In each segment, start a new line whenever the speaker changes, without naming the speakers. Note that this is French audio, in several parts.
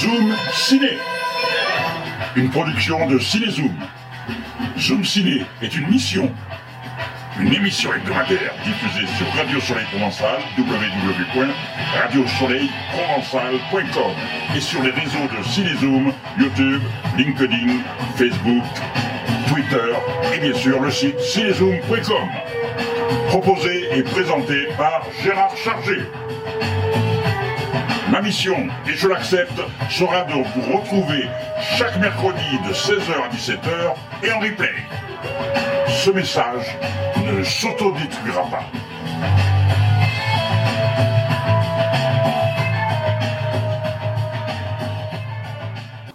Zoom Ciné, une production de Cinézoom. Zoom Ciné est une mission, une émission hebdomadaire diffusée sur Radio Soleil Provençal, www.radiosoleilprovençal.com et sur les réseaux de Cinézoom, YouTube, LinkedIn, Facebook, Twitter et bien sûr le site cinézoom.com. Proposé et présenté par Gérard Chargé. Ma mission, et je l'accepte, sera de vous retrouver chaque mercredi de 16h à 17h et en replay. Ce message ne s'autodétruira pas.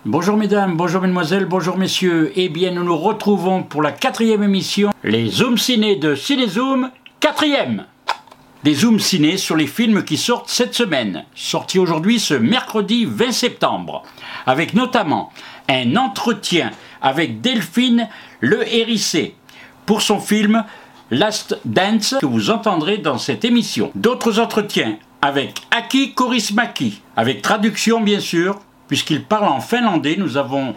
Bonjour mesdames, bonjour mesdemoiselles, bonjour messieurs. Eh bien, nous nous retrouvons pour la quatrième émission, les Zoom Ciné de Cinézoom, quatrième. Des Zooms ciné sur les films qui sortent cette semaine, sortis aujourd'hui ce mercredi 20 septembre, avec notamment un entretien avec Delphine Le Hérissé pour son film Last Dance que vous entendrez dans cette émission. D'autres entretiens avec Aki Korismaki, avec traduction bien sûr, puisqu'il parle en finlandais. Nous avons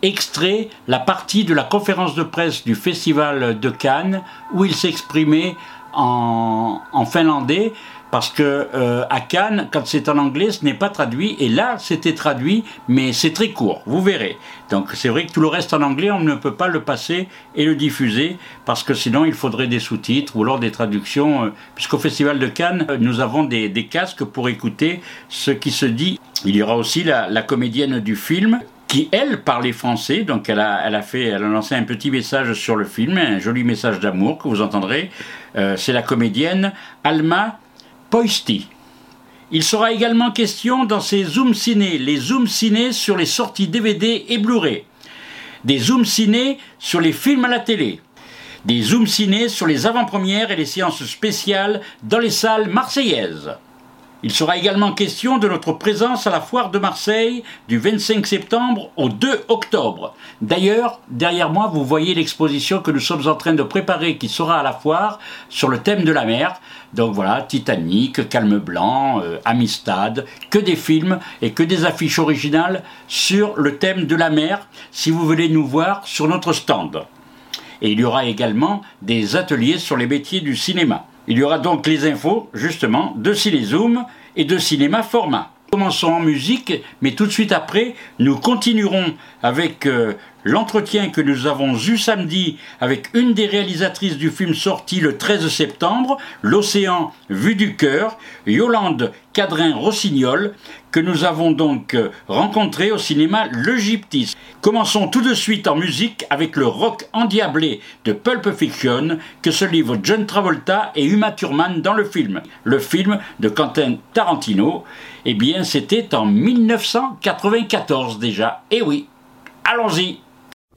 extrait la partie de la conférence de presse du Festival de Cannes où il s'exprimait en, finlandais parce que euh, à Cannes, quand c'est en anglais, ce n'est pas traduit. Et là, c'était traduit, mais c'est très court. Vous verrez. Donc c'est vrai que tout le reste en anglais, on ne peut pas le passer et le diffuser parce que sinon il faudrait des sous-titres ou alors des traductions. euh, Puisqu'au Festival de Cannes, euh, nous avons des, des casques pour écouter ce qui se dit. Il y aura aussi la, la comédienne du film qui elle parlait français, donc elle a, elle a fait, elle a lancé un petit message sur le film, un joli message d'amour que vous entendrez. Euh, c'est la comédienne Alma Poisti. Il sera également question dans ces Zoom Ciné, les Zoom Ciné sur les sorties DVD et Blu-ray, des Zoom Ciné sur les films à la télé, des Zoom Ciné sur les avant-premières et les séances spéciales dans les salles marseillaises. Il sera également question de notre présence à la foire de Marseille du 25 septembre au 2 octobre. D'ailleurs, derrière moi, vous voyez l'exposition que nous sommes en train de préparer qui sera à la foire sur le thème de la mer. Donc voilà, Titanic, Calme Blanc, euh, Amistad, que des films et que des affiches originales sur le thème de la mer si vous voulez nous voir sur notre stand. Et il y aura également des ateliers sur les métiers du cinéma. Il y aura donc les infos, justement, de Cinézoom et de Cinéma Format. Commençons en musique, mais tout de suite après, nous continuerons avec euh, l'entretien que nous avons eu samedi avec une des réalisatrices du film sorti le 13 septembre, L'Océan vu du cœur, Yolande Cadrin-Rossignol, que nous avons donc rencontré au cinéma Le Gyptis. Commençons tout de suite en musique avec le rock endiablé de Pulp Fiction que se livrent John Travolta et Uma Thurman dans le film. Le film de Quentin Tarantino, eh bien c'était en 1994 déjà. Eh oui, allons-y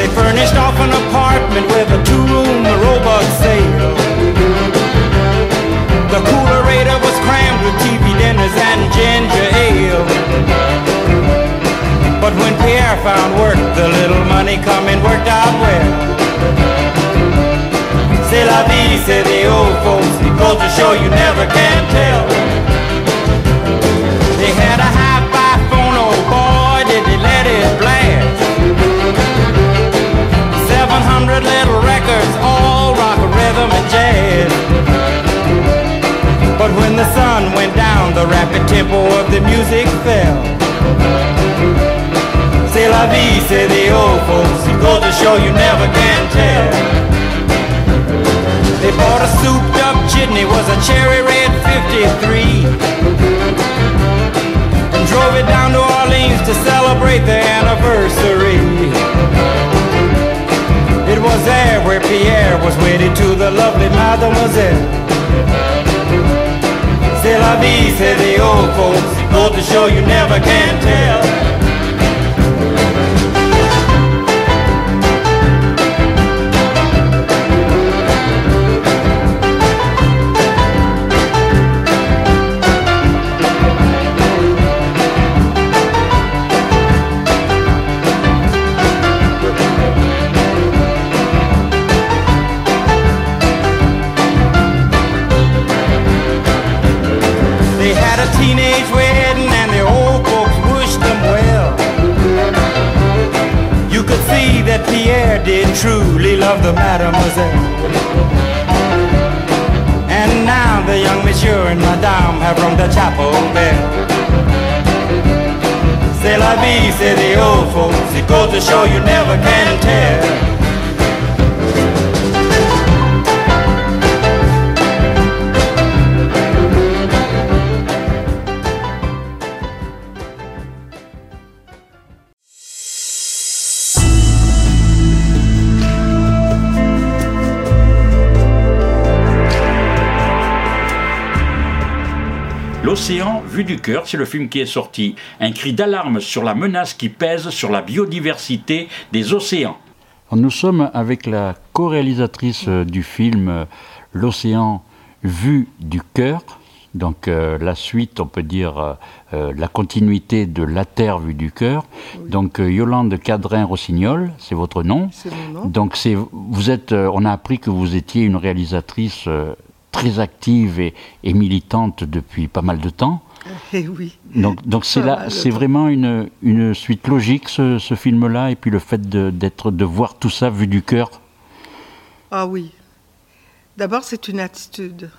They furnished off an apartment with a two-room robot sale. Pierre to the lovely mademoiselle. C'est la vie, say the old folks. Goes to show you never can tell. Rung the chapel bell. C'est la vie, say the old folks. It goes to show you never can tell.
L'océan vu du cœur, c'est le film qui est sorti. Un cri d'alarme sur la menace qui pèse sur la biodiversité des océans. Nous sommes avec la co-réalisatrice euh, du film euh, L'océan vu du cœur. Donc euh, la suite, on peut dire la continuité de La Terre vue du cœur. Donc Yolande Cadrin-Rossignol, c'est votre nom.
C'est mon nom.
Donc c'est vous êtes, on a appris que vous étiez une réalisatrice très active et, et, militante depuis pas mal de temps.
Et oui.
Donc, donc c'est là, c'est vraiment une, une suite logique ce, ce film-là, et puis le fait de, d'être, de voir tout ça vu du cœur.
Ah oui. D'abord, c'est une attitude.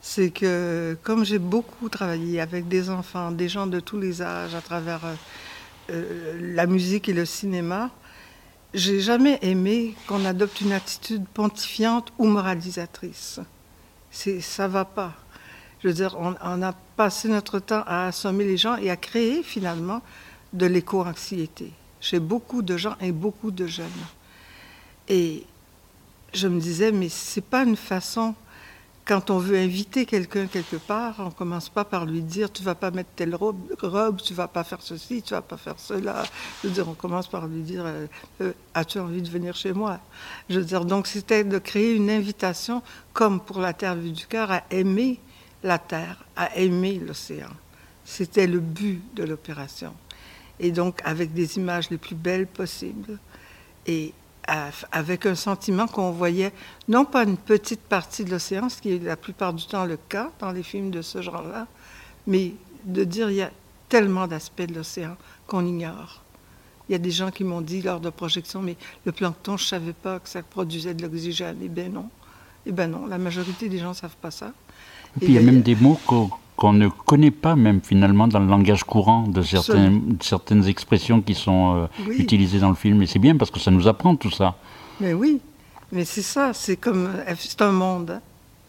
C'est que comme j'ai beaucoup travaillé avec des enfants, des gens de tous les âges, à travers euh, la musique et le cinéma, j'ai jamais aimé qu'on adopte une attitude pontifiante ou moralisatrice ça va pas. Je veux dire, on, a passé notre temps à assommer les gens et à créer finalement de l'éco-anxiété chez beaucoup de gens et beaucoup de jeunes. Et je me disais, mais c'est pas une façon, quand on veut inviter quelqu'un quelque part, on commence pas par lui dire, tu vas pas mettre telle robe, robe tu vas pas faire ceci, tu vas pas faire cela. On commence par lui dire, euh, euh, as-tu envie de venir chez moi? Je veux dire, donc c'était de créer une invitation, comme pour la Terre vue du cœur, à aimer la Terre, à aimer l'océan. C'était le but de l'opération. Et donc, avec des images les plus belles possibles. Et avec un sentiment qu'on voyait non pas une petite partie de l'océan, ce qui est la plupart du temps le cas dans les films de ce genre-là, mais de dire il y a tellement d'aspects de l'océan qu'on ignore. Il y a des gens qui m'ont dit lors de projection, mais le plancton, je ne savais pas que ça produisait de l'oxygène. Eh bien non. Eh bien non, la majorité des gens ne savent pas ça.
Et puis il y a même des mots qu'on ne connaît pas même finalement dans le langage courant de certaines, certaines expressions qui sont euh, oui. utilisées dans le film. Et c'est bien parce que ça nous apprend tout ça.
Mais oui, mais c'est ça, c'est comme c'est un monde. Hein.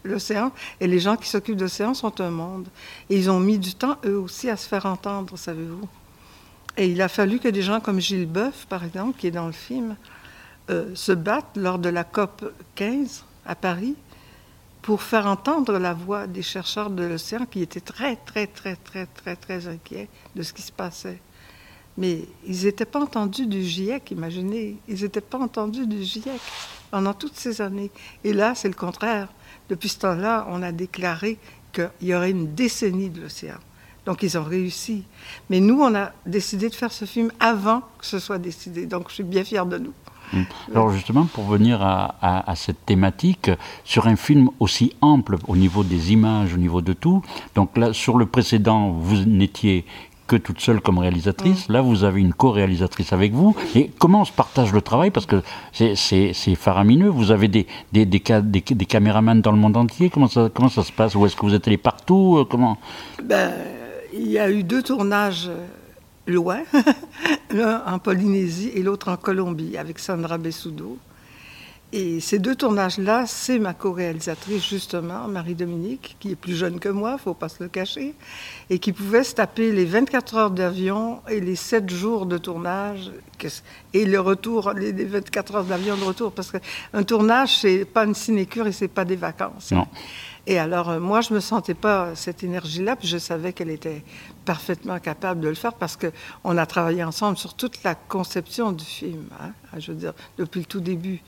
L'océan et les gens qui s'occupent de l'océan sont un monde. Et ils ont mis du temps eux aussi à se faire entendre, savez-vous. Et il a fallu que des gens comme Gilles Boeuf, par exemple, qui est dans le film, euh, se battent lors de la COP 15 à Paris pour faire entendre la voix des chercheurs de l'océan qui étaient très, très, très, très, très, très inquiets de ce qui se passait. Mais ils n'étaient pas entendus du GIEC, imaginez. Ils n'étaient pas entendus du GIEC pendant toutes ces années. Et là, c'est le contraire. Depuis ce temps-là, on a déclaré qu'il y aurait une décennie de l'océan. Donc, ils ont réussi. Mais nous, on a décidé de faire ce film avant que ce soit décidé. Donc, je suis bien fière de nous.
Alors justement, pour venir à, à, à, cette thématique, sur un film aussi ample au niveau des images, au niveau de tout, donc là, sur le précédent, vous n'étiez que toute seule comme réalisatrice, mmh. là vous avez une co-réalisatrice avec vous, et comment on se partage le travail? Parce que c'est faramineux, vous avez des, des, des, des, des caméramans dans le monde entier, comment ça, comment ça se passe? Ou est-ce que vous êtes allé partout? Comment?
Ben, Il y a eu deux tournages loin, l'un en Polynésie et l'autre en Colombie, avec Sandra Bessudo. Et ces deux tournages-là, c'est ma co-réalisatrice, justement, Marie-Dominique, qui est plus jeune que moi, faut pas se le cacher, et qui pouvait se taper les 24 heures d'avion et les 7 jours de tournage, et le retour, les 24 heures d'avion de retour, parce qu'un tournage, c'est pas une sinécure et c'est pas des vacances.
Non.
Et alors, euh, moi, je ne me sentais pas cette énergie-là, puis je savais qu'elle était parfaitement capable de le faire parce qu'on a travaillé ensemble sur toute la conception du film, hein, je veux dire, depuis le tout début.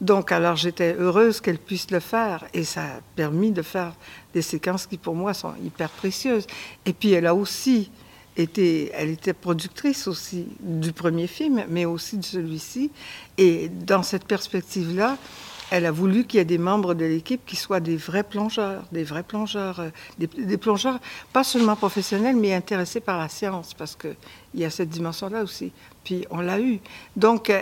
Donc, alors, j'étais heureuse qu'elle puisse le faire et ça a permis de faire des séquences qui, pour moi, sont hyper précieuses. Et puis, elle a aussi été, elle était productrice aussi du premier film, mais aussi de celui-ci. Et dans cette perspective-là, elle a voulu qu'il y ait des membres de l'équipe qui soient des vrais plongeurs, des vrais plongeurs, euh, des, plongeurs pas seulement professionnels, mais intéressés par la science, parce qu'il y a cette dimension-là aussi. Puis on l'a eu. Donc, euh,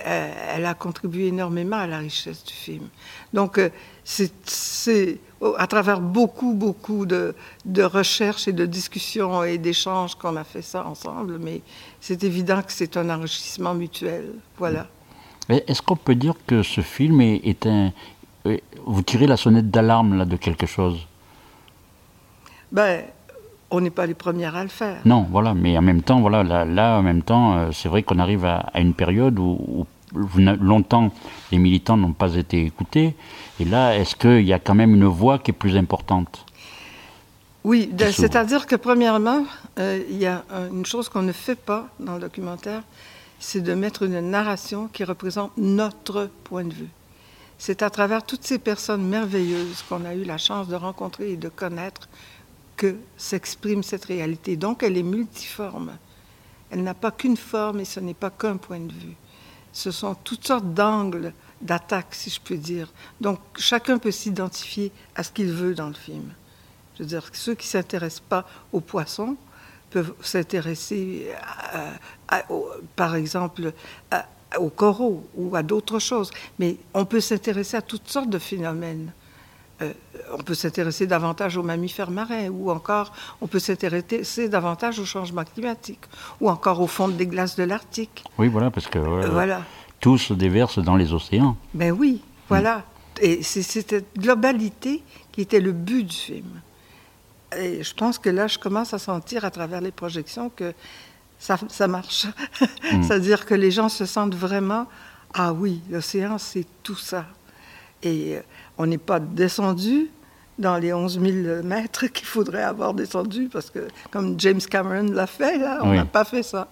elle a contribué énormément à la richesse du film. Donc, euh, c'est à travers beaucoup, beaucoup de recherches et de discussions et d'échanges qu'on a fait ça ensemble, mais c'est évident que c'est un enrichissement mutuel. Voilà.
Est-ce qu'on peut dire que ce film est, est un. est- Vous tirez la sonnette d'alarme là de quelque chose?
Ben, on n'est pas les premières à le faire.
Non, voilà, mais en même temps, voilà, là, là, en même temps, euh, c'est vrai qu'on arrive à, à une période où, longtemps les militants n'ont pas été écoutés. Et là, est-ce qu'il y a quand même une voix qui est plus importante?
Oui,
s'ouvre.
c'est-à-dire que premièrement, euh, il y a un- une chose qu'on ne fait pas dans le documentaire, c'est de mettre une narration qui représente notre point de vue. C'est à travers toutes ces personnes merveilleuses qu'on a eu la chance de rencontrer et de connaître que s'exprime cette réalité. Donc elle est multiforme. Elle n'a pas qu'une forme et ce n'est pas qu'un point de vue. Ce sont toutes sortes d'angles d'attaque, si je peux dire. Donc chacun peut s'identifier à ce qu'il veut dans le film. Je veux dire, ceux qui ne s'intéressent pas aux poissons peuvent s'intéresser, par exemple, à- aux coraux ou à d'autres choses. Mais on peut s'intéresser à toutes sortes de phénomènes. Euh, on peut s'intéresser davantage aux mammifères marins, ou encore on peut s'intéresser davantage au changement climatique, ou encore au fond des glaces de l'Arctique.
Oui, voilà, parce que euh,
Voilà.
tout se déverse dans les océans.
Ben oui, voilà. Et c'est cette globalité qui était le but du film. Et je pense que là, je commence à sentir à travers les projections que ça, ça marche. C'est-à-dire que les gens se sentent vraiment, ah oui, l'océan, c'est tout ça. Et euh, on n'est pas descendu dans les 11 000 mètres qu'il faudrait avoir descendu, parce que comme James Cameron l'a fait, là, on
Oui.
n'a pas fait ça.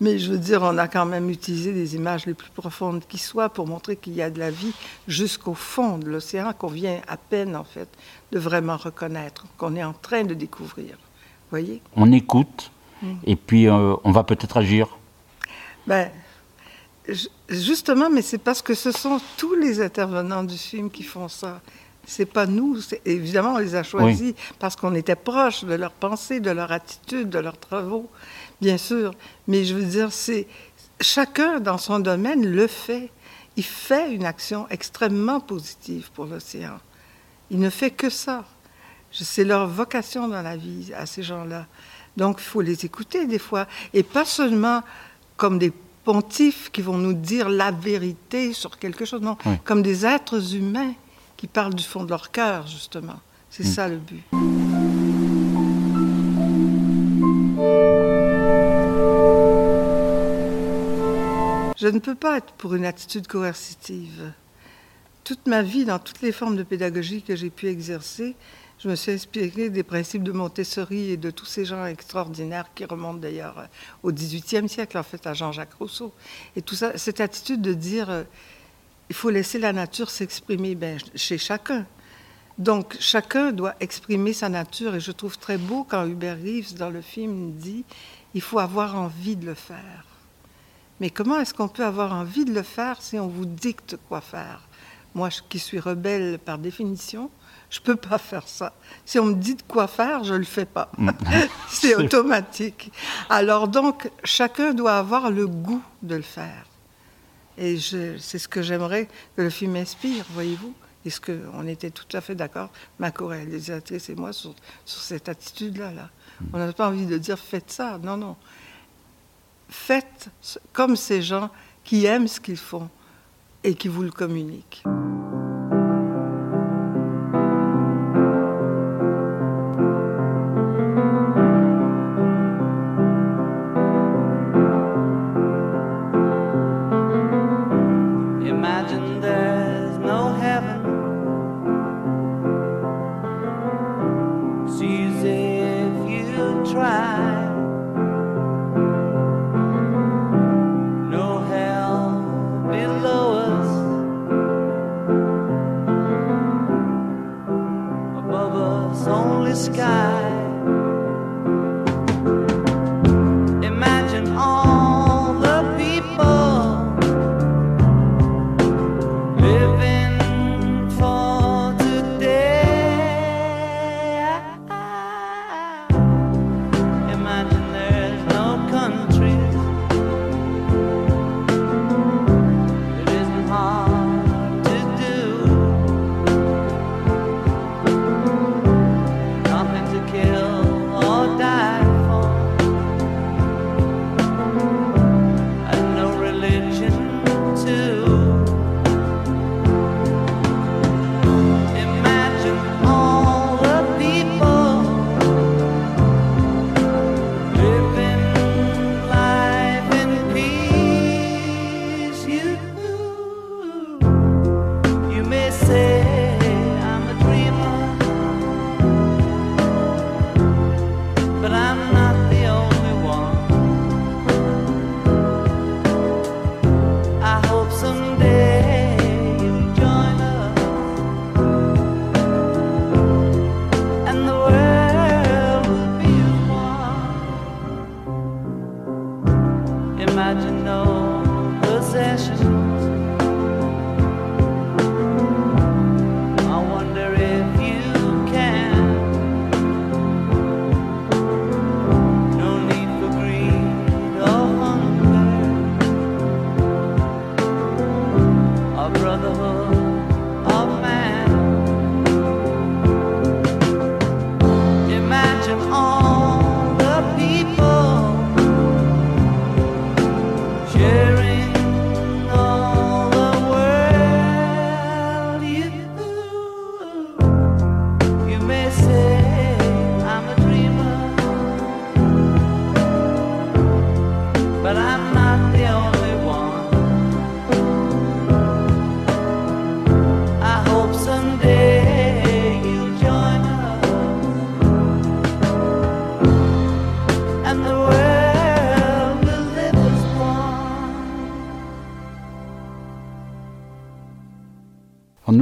Mais je veux dire, on a quand même utilisé les images les plus profondes qui soient pour montrer qu'il y a de la vie jusqu'au fond de l'océan, qu'on vient à peine, en fait, de vraiment reconnaître, qu'on est en train de découvrir. Vous voyez?
On écoute,
Mm.
et puis euh, on va peut-être agir.
Ben, ju- justement, mais c'est parce que ce sont tous les intervenants du film qui font ça. C'est pas nous. Évidemment, on les a choisis parce qu'on était proche de leur pensée, de leur attitude, de leurs travaux, bien sûr. Mais je veux dire, c'est chacun dans son domaine le fait. Il fait une action extrêmement positive pour l'océan. Il ne fait que ça. C'est leur vocation dans la vie à ces gens-là. Donc, il faut les écouter des fois. Et pas seulement comme des pontifs qui vont nous dire la vérité sur quelque chose, non.
Oui.
Comme des êtres humains qui parlent du fond de leur cœur, justement. C'est ça le but. Je ne peux pas être pour une attitude coercitive. Toute ma vie, dans toutes les formes de pédagogie que j'ai pu exercer, je me suis inspirée des principes de Montessori et de tous ces gens extraordinaires qui remontent d'ailleurs euh, au XVIIIe siècle, en fait, à Jean-Jacques Rousseau. Et tout ça, cette attitude de dire, euh, il faut laisser la nature s'exprimer ben, chez chacun. Donc, chacun doit exprimer sa nature. Et je trouve très beau quand Hubert Reeves, dans le film, dit, il faut avoir envie de le faire. Mais comment est-ce qu'on peut avoir envie de le faire si on vous dicte quoi faire? Moi, qui suis rebelle par définition, je peux pas faire ça. Si on me dit de quoi faire, je le fais pas. C'est automatique. Alors donc, chacun doit avoir le goût de le faire. Et c'est ce que j'aimerais que le film inspire, voyez-vous. Et ce que on était tout à fait d'accord, ma co-réalisatrice et moi, sur, sur cette attitude-là. Là. On n'a pas envie de dire faites ça. Non, non. Faites comme ces gens qui aiment ce qu'ils font et qui vous le communiquent.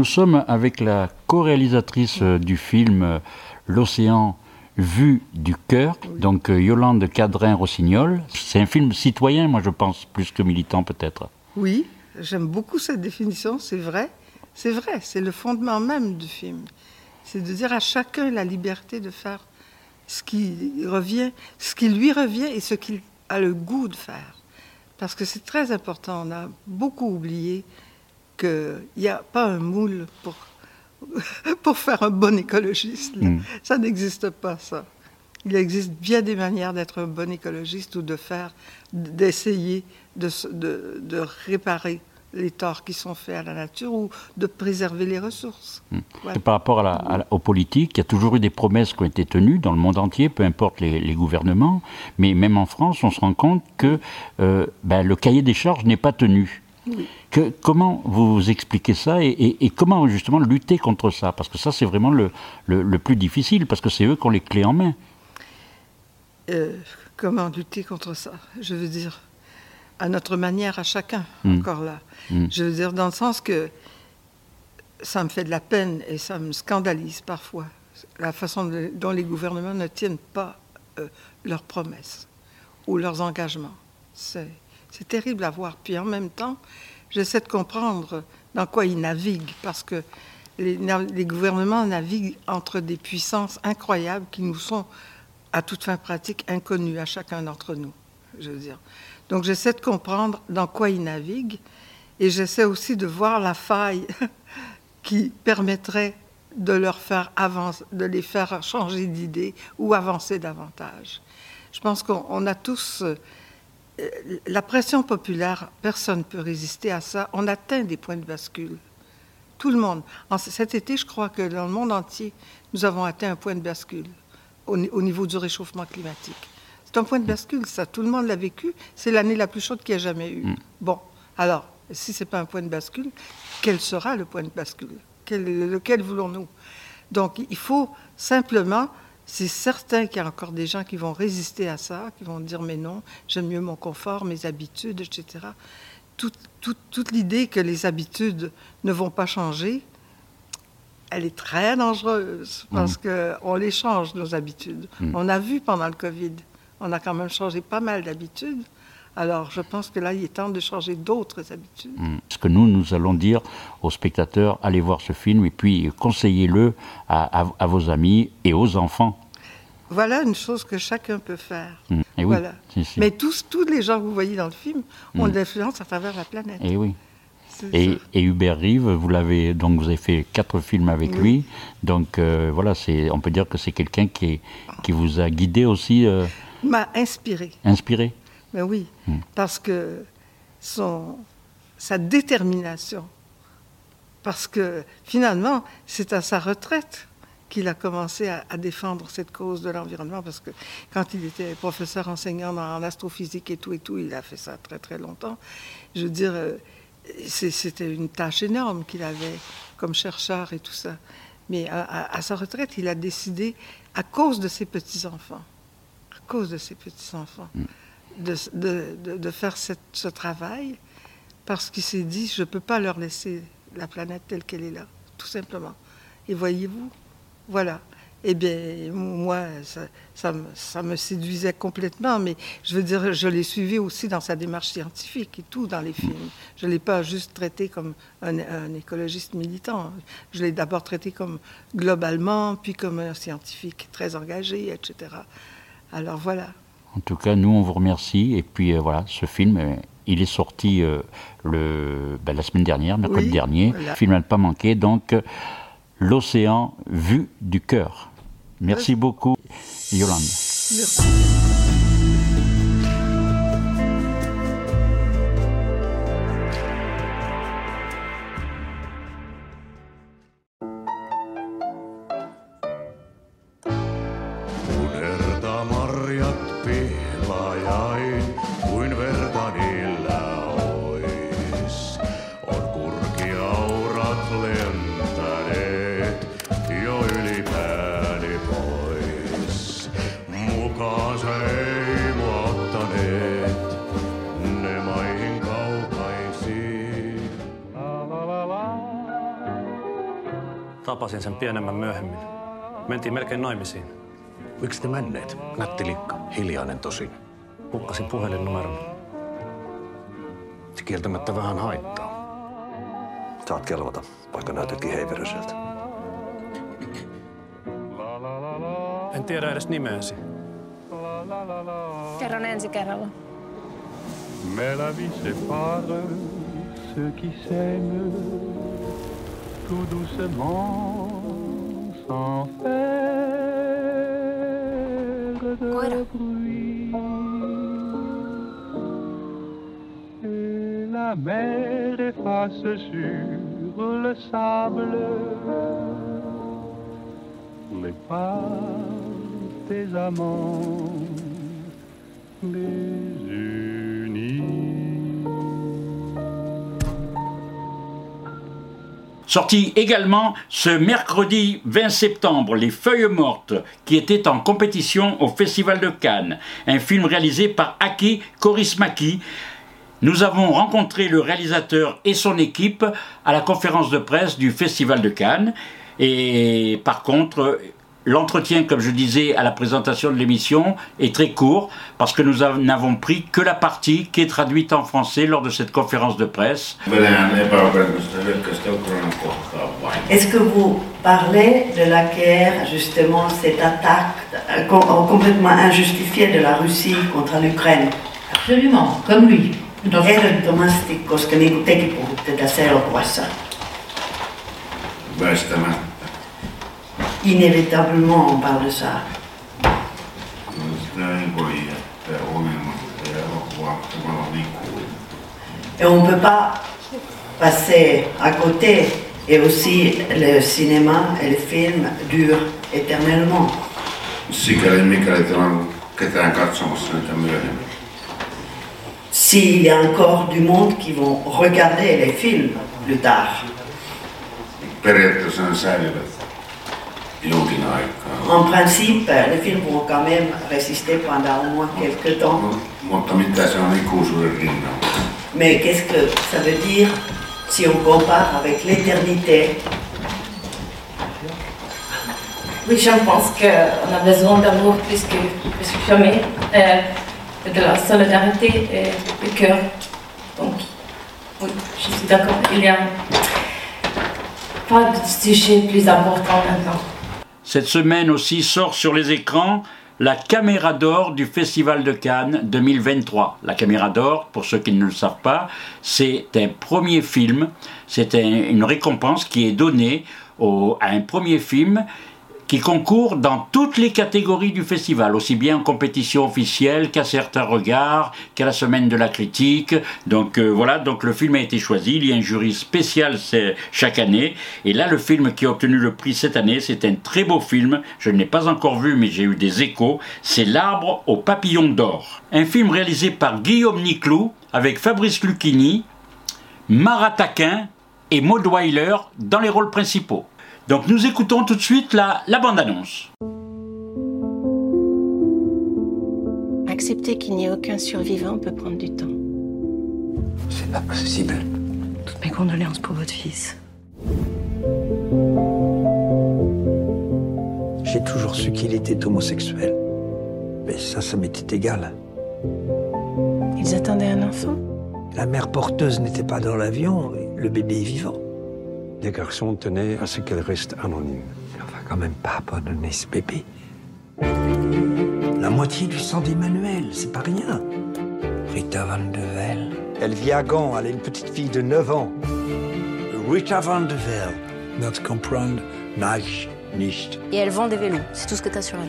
Nous sommes avec la co-réalisatrice euh, du film euh, L'océan vu du cœur, donc euh, Yolande Cadrin-Rossignol. C'est un film citoyen, moi je pense, plus que militant peut-être.
Oui, j'aime beaucoup cette définition, c'est vrai. C'est vrai, c'est le fondement même du film. C'est de dire à chacun la liberté de faire ce qui revient, ce qui lui revient et ce qu'il a le goût de faire. Parce que c'est très important. On a beaucoup oublié qu'il n'y a pas un moule pour, pour faire un bon écologiste.
Mm.
Ça n'existe pas, ça. Il existe bien des manières d'être un bon écologiste ou de faire, d'essayer de, se- de, de réparer les torts qui sont faits à la nature ou de préserver les ressources. Voilà.
Et par rapport à la- à la- aux politiques, il y a toujours eu des promesses qui ont été tenues dans le monde entier, peu importe les, les gouvernements, mais même en France, on se rend compte que euh, ben, le cahier des charges n'est pas tenu. Que, comment vous expliquez ça et, et- et comment justement lutter contre ça? Parce que ça, c'est vraiment le, le- le plus difficile, parce que c'est eux qui ont les clés en main.
Euh, comment lutter contre ça? Je veux dire, à notre manière, à chacun,
Mm.
encore là.
Mm.
Je veux dire, dans le sens que ça me fait de la peine et ça me scandalise parfois, la façon de- dont les gouvernements ne tiennent pas euh, leurs promesses ou leurs engagements. C'est c'est terrible à voir. Puis en même temps, j'essaie de comprendre dans quoi ils naviguent, parce que les, gouvernements naviguent entre des puissances incroyables qui nous sont, à toute fin pratique, inconnues à chacun d'entre nous, je veux dire. Donc j'essaie de comprendre dans quoi ils naviguent, et j'essaie aussi de voir la faille qui permettrait de leur faire avancer, de les faire changer d'idée ou avancer davantage. Je pense qu'on on a tous euh, la pression populaire, personne ne peut résister à ça. On atteint des points de bascule. Tout le monde. En cet été, je crois que dans le monde entier, nous avons atteint un point de bascule au, ni- au niveau du réchauffement climatique. C'est un point de bascule, ça. Tout le monde l'a vécu. C'est l'année la plus chaude qu'il y a jamais eu. Bon, alors, si ce n'est pas un point de bascule, quel sera le point de bascule? Quel- Lequel voulons-nous? Donc, il faut simplement, c'est certain qu'il y a encore des gens qui vont résister à ça, qui vont dire mais non, j'aime mieux mon confort, mes habitudes, etc. Toute, toute- toute l'idée que les habitudes ne vont pas changer, elle est très dangereuse parce qu'on les change, nos habitudes. On a vu pendant le Covid, on a quand même changé pas mal d'habitudes. Alors, je pense que là, il est temps de changer d'autres habitudes.
Mm. Ce que nous, nous allons dire aux spectateurs, allez voir ce film et puis conseillez-le à, à- à vos amis et aux enfants.
Voilà une chose que chacun peut faire.
Mm. Et oui,
Voilà.
si, si.
Mais tous, tous les gens que vous voyez dans le film ont de l'influence à travers la planète.
Et oui. Et, Hubert Rive, vous l'avez donc vous avez fait quatre films avec
Oui.
lui, donc euh, voilà, c'est on peut dire que c'est quelqu'un qui est- qui vous a guidé aussi, euh,
m'a inspiré.
inspiré.
Mais oui,
Hmm.
parce que son, sa détermination, parce que finalement, c'est à sa retraite qu'il a commencé à, à défendre cette cause de l'environnement, parce que quand il était professeur enseignant dans- en astrophysique et tout et tout, il a fait ça très très longtemps. Je veux dire, euh, c'était une tâche énorme qu'il avait comme chercheur et tout ça. Mais à, à- à sa retraite, il a décidé, à cause de ses petits-enfants, à cause de ses petits-enfants, de, de- de- faire ce travail parce qu'il s'est dit, je ne peux pas leur laisser la planète telle qu'elle est là, tout simplement. Et voyez-vous, voilà. Eh bien, moi, ça, ça me, ça me séduisait complètement, mais je veux dire, je l'ai suivi aussi dans sa démarche scientifique et tout dans les films. Je ne l'ai pas juste traité comme un écologiste militant. Je l'ai d'abord traité comme globalement, puis comme un scientifique très engagé, etc. Alors voilà.
En tout cas, nous on vous remercie et puis euh, voilà, ce film est, Il est sorti euh, le, ben, la semaine dernière, mercredi
Oui,
dernier.
voilà.
Film à ne pas manquer. Donc, euh, L'océan vu du cœur. Merci beaucoup, Yolande.
Merci.
Sen pienemmän myöhemmin. Mentiin melkein naimisiin.
Miksi te menneet? Nätti likka, hiljainen tosin.
Hukkasin puhelinnumeron.
Se kieltämättä vähän haittaa. Saat kelvata, vaikka näytätkin heiveröiseltä.
En tiedä edes nimeäsi.
Kerron ensi kerralla.
Mais la vie sépare ceux qui s'aiment tout doucement Et la mer efface sur le sable les pas des amants désunis.
Sorti également ce mercredi 20 septembre, Les Feuilles Mortes, qui était en compétition au Festival de Cannes. Un film réalisé par Aki Korismaki. Nous avons rencontré le réalisateur et son équipe à la conférence de presse du Festival de Cannes. Et par contre, l'entretien, comme je disais à la présentation de l'émission, est très court parce que nous av- n'avons pris que la partie qui est traduite en français lors de cette conférence de presse.
Est-ce que vous parlez de la guerre, justement, cette attaque euh, com- complètement injustifiée de la Russie contre l'Ukraine?
Absolument, comme lui. Dans-
Ehdottomasti, koska niin kuin tekin puhutte tässä elokuvassa,
Väistämättä.
inévitablement on parle de ça.
No, Sitä ei voi jättää elokuvaa niin kuin.
Et on ne peut pas passer à côté. Et aussi, le cinéma et le film durent éternellement. S'il y a encore du monde qui vont regarder les films plus tard, en principe, les films vont quand même résister pendant au moins quelques temps. Mais qu'est-ce que ça veut dire si on compare avec l'éternité
Oui, je pense qu'on a besoin d'amour plus que, jamais, euh, de la solidarité et du cœur. Donc, oui, je suis d'accord. Il y a pas de sujet plus important maintenant.
Cette semaine aussi sort sur les écrans la Caméra d'or du Festival de Cannes 2023. La Caméra d'or, pour ceux qui ne le savent pas, c'est un premier film, c'est un- une récompense qui est donnée à un premier film qui concourt dans toutes les catégories du festival, aussi bien en compétition officielle qu'à certains regards, qu'à la semaine de la critique. Donc euh, voilà, donc le film a été choisi. Il y a un jury spécial chaque année. Et là, le film qui a obtenu le prix cette année, c'est un très beau film. Je ne l'ai pas encore vu, mais j'ai eu des échos. C'est L'arbre aux papillons d'or. Un film réalisé par Guillaume Niclou avec Fabrice Lucchini, Marat Taquin et Maud Weiler dans les rôles principaux. Donc nous écoutons tout de suite la, la bande-annonce.
Accepter qu'il n'y ait aucun survivant peut prendre du temps.
C'est pas possible.
Toutes mes condoléances pour votre fils.
J'ai toujours su qu'il était homosexuel. Mais ça, ça m'était égal.
Ils attendaient un enfant?
La mère porteuse n'était pas dans l'avion, le bébé est vivant.
Les garçons tenaient à ce qu'elle reste anonyme.
On va quand même pas abandonner ce bébé. La moitié du sang d'Emmanuel, c'est pas rien. Rita Van de Velde, Elle vit à Gand, elle a une petite fille de 9 ans. Rita van de Velde. Das comprendre, nage, nicht.
Et elle vend des vélos. C'est tout ce que t'as sur elle.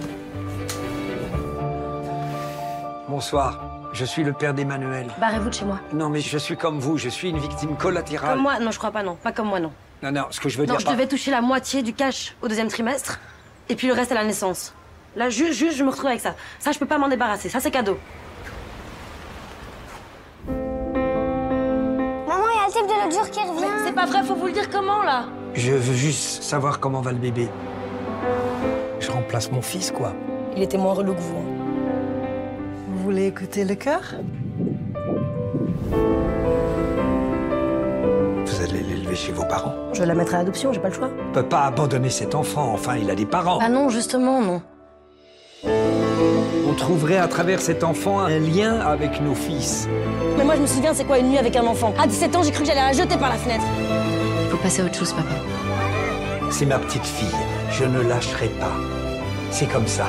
Bonsoir, je suis le père d'Emmanuel.
Barrez-vous de chez moi.
Non, mais je suis comme vous, je suis une victime collatérale.
Comme moi? Non, je crois pas, non. Pas comme moi, non.
Non, non, ce que je veux
Non,
dire.
je
par-
devais toucher la moitié du cash au deuxième trimestre, et puis le reste à la naissance. Là, juste, juste, je me retrouve avec ça. Ça, je peux pas m'en débarrasser. Ça, c'est cadeau.
Maman, il y a le type de l'autre jour qui revient.
C'est pas vrai, faut vous le dire comment, là?
Je veux juste savoir comment va le bébé. Je remplace mon fils, quoi.
Il était moins relou que vous. hein.
Vous voulez écouter le cœur?
Chez vos parents.
Je la mettre à l'adoption, j'ai pas le choix.
On peut pas abandonner cet enfant, enfin, il a des parents.
Ah non, justement, non.
On trouverait à travers cet enfant un lien avec nos fils.
Mais moi, je me souviens, c'est quoi une nuit avec un enfant? À 17 ans, j'ai cru que j'allais la jeter par la fenêtre.
Faut passer à autre chose, papa.
C'est ma petite fille, je ne lâcherai pas. C'est comme ça.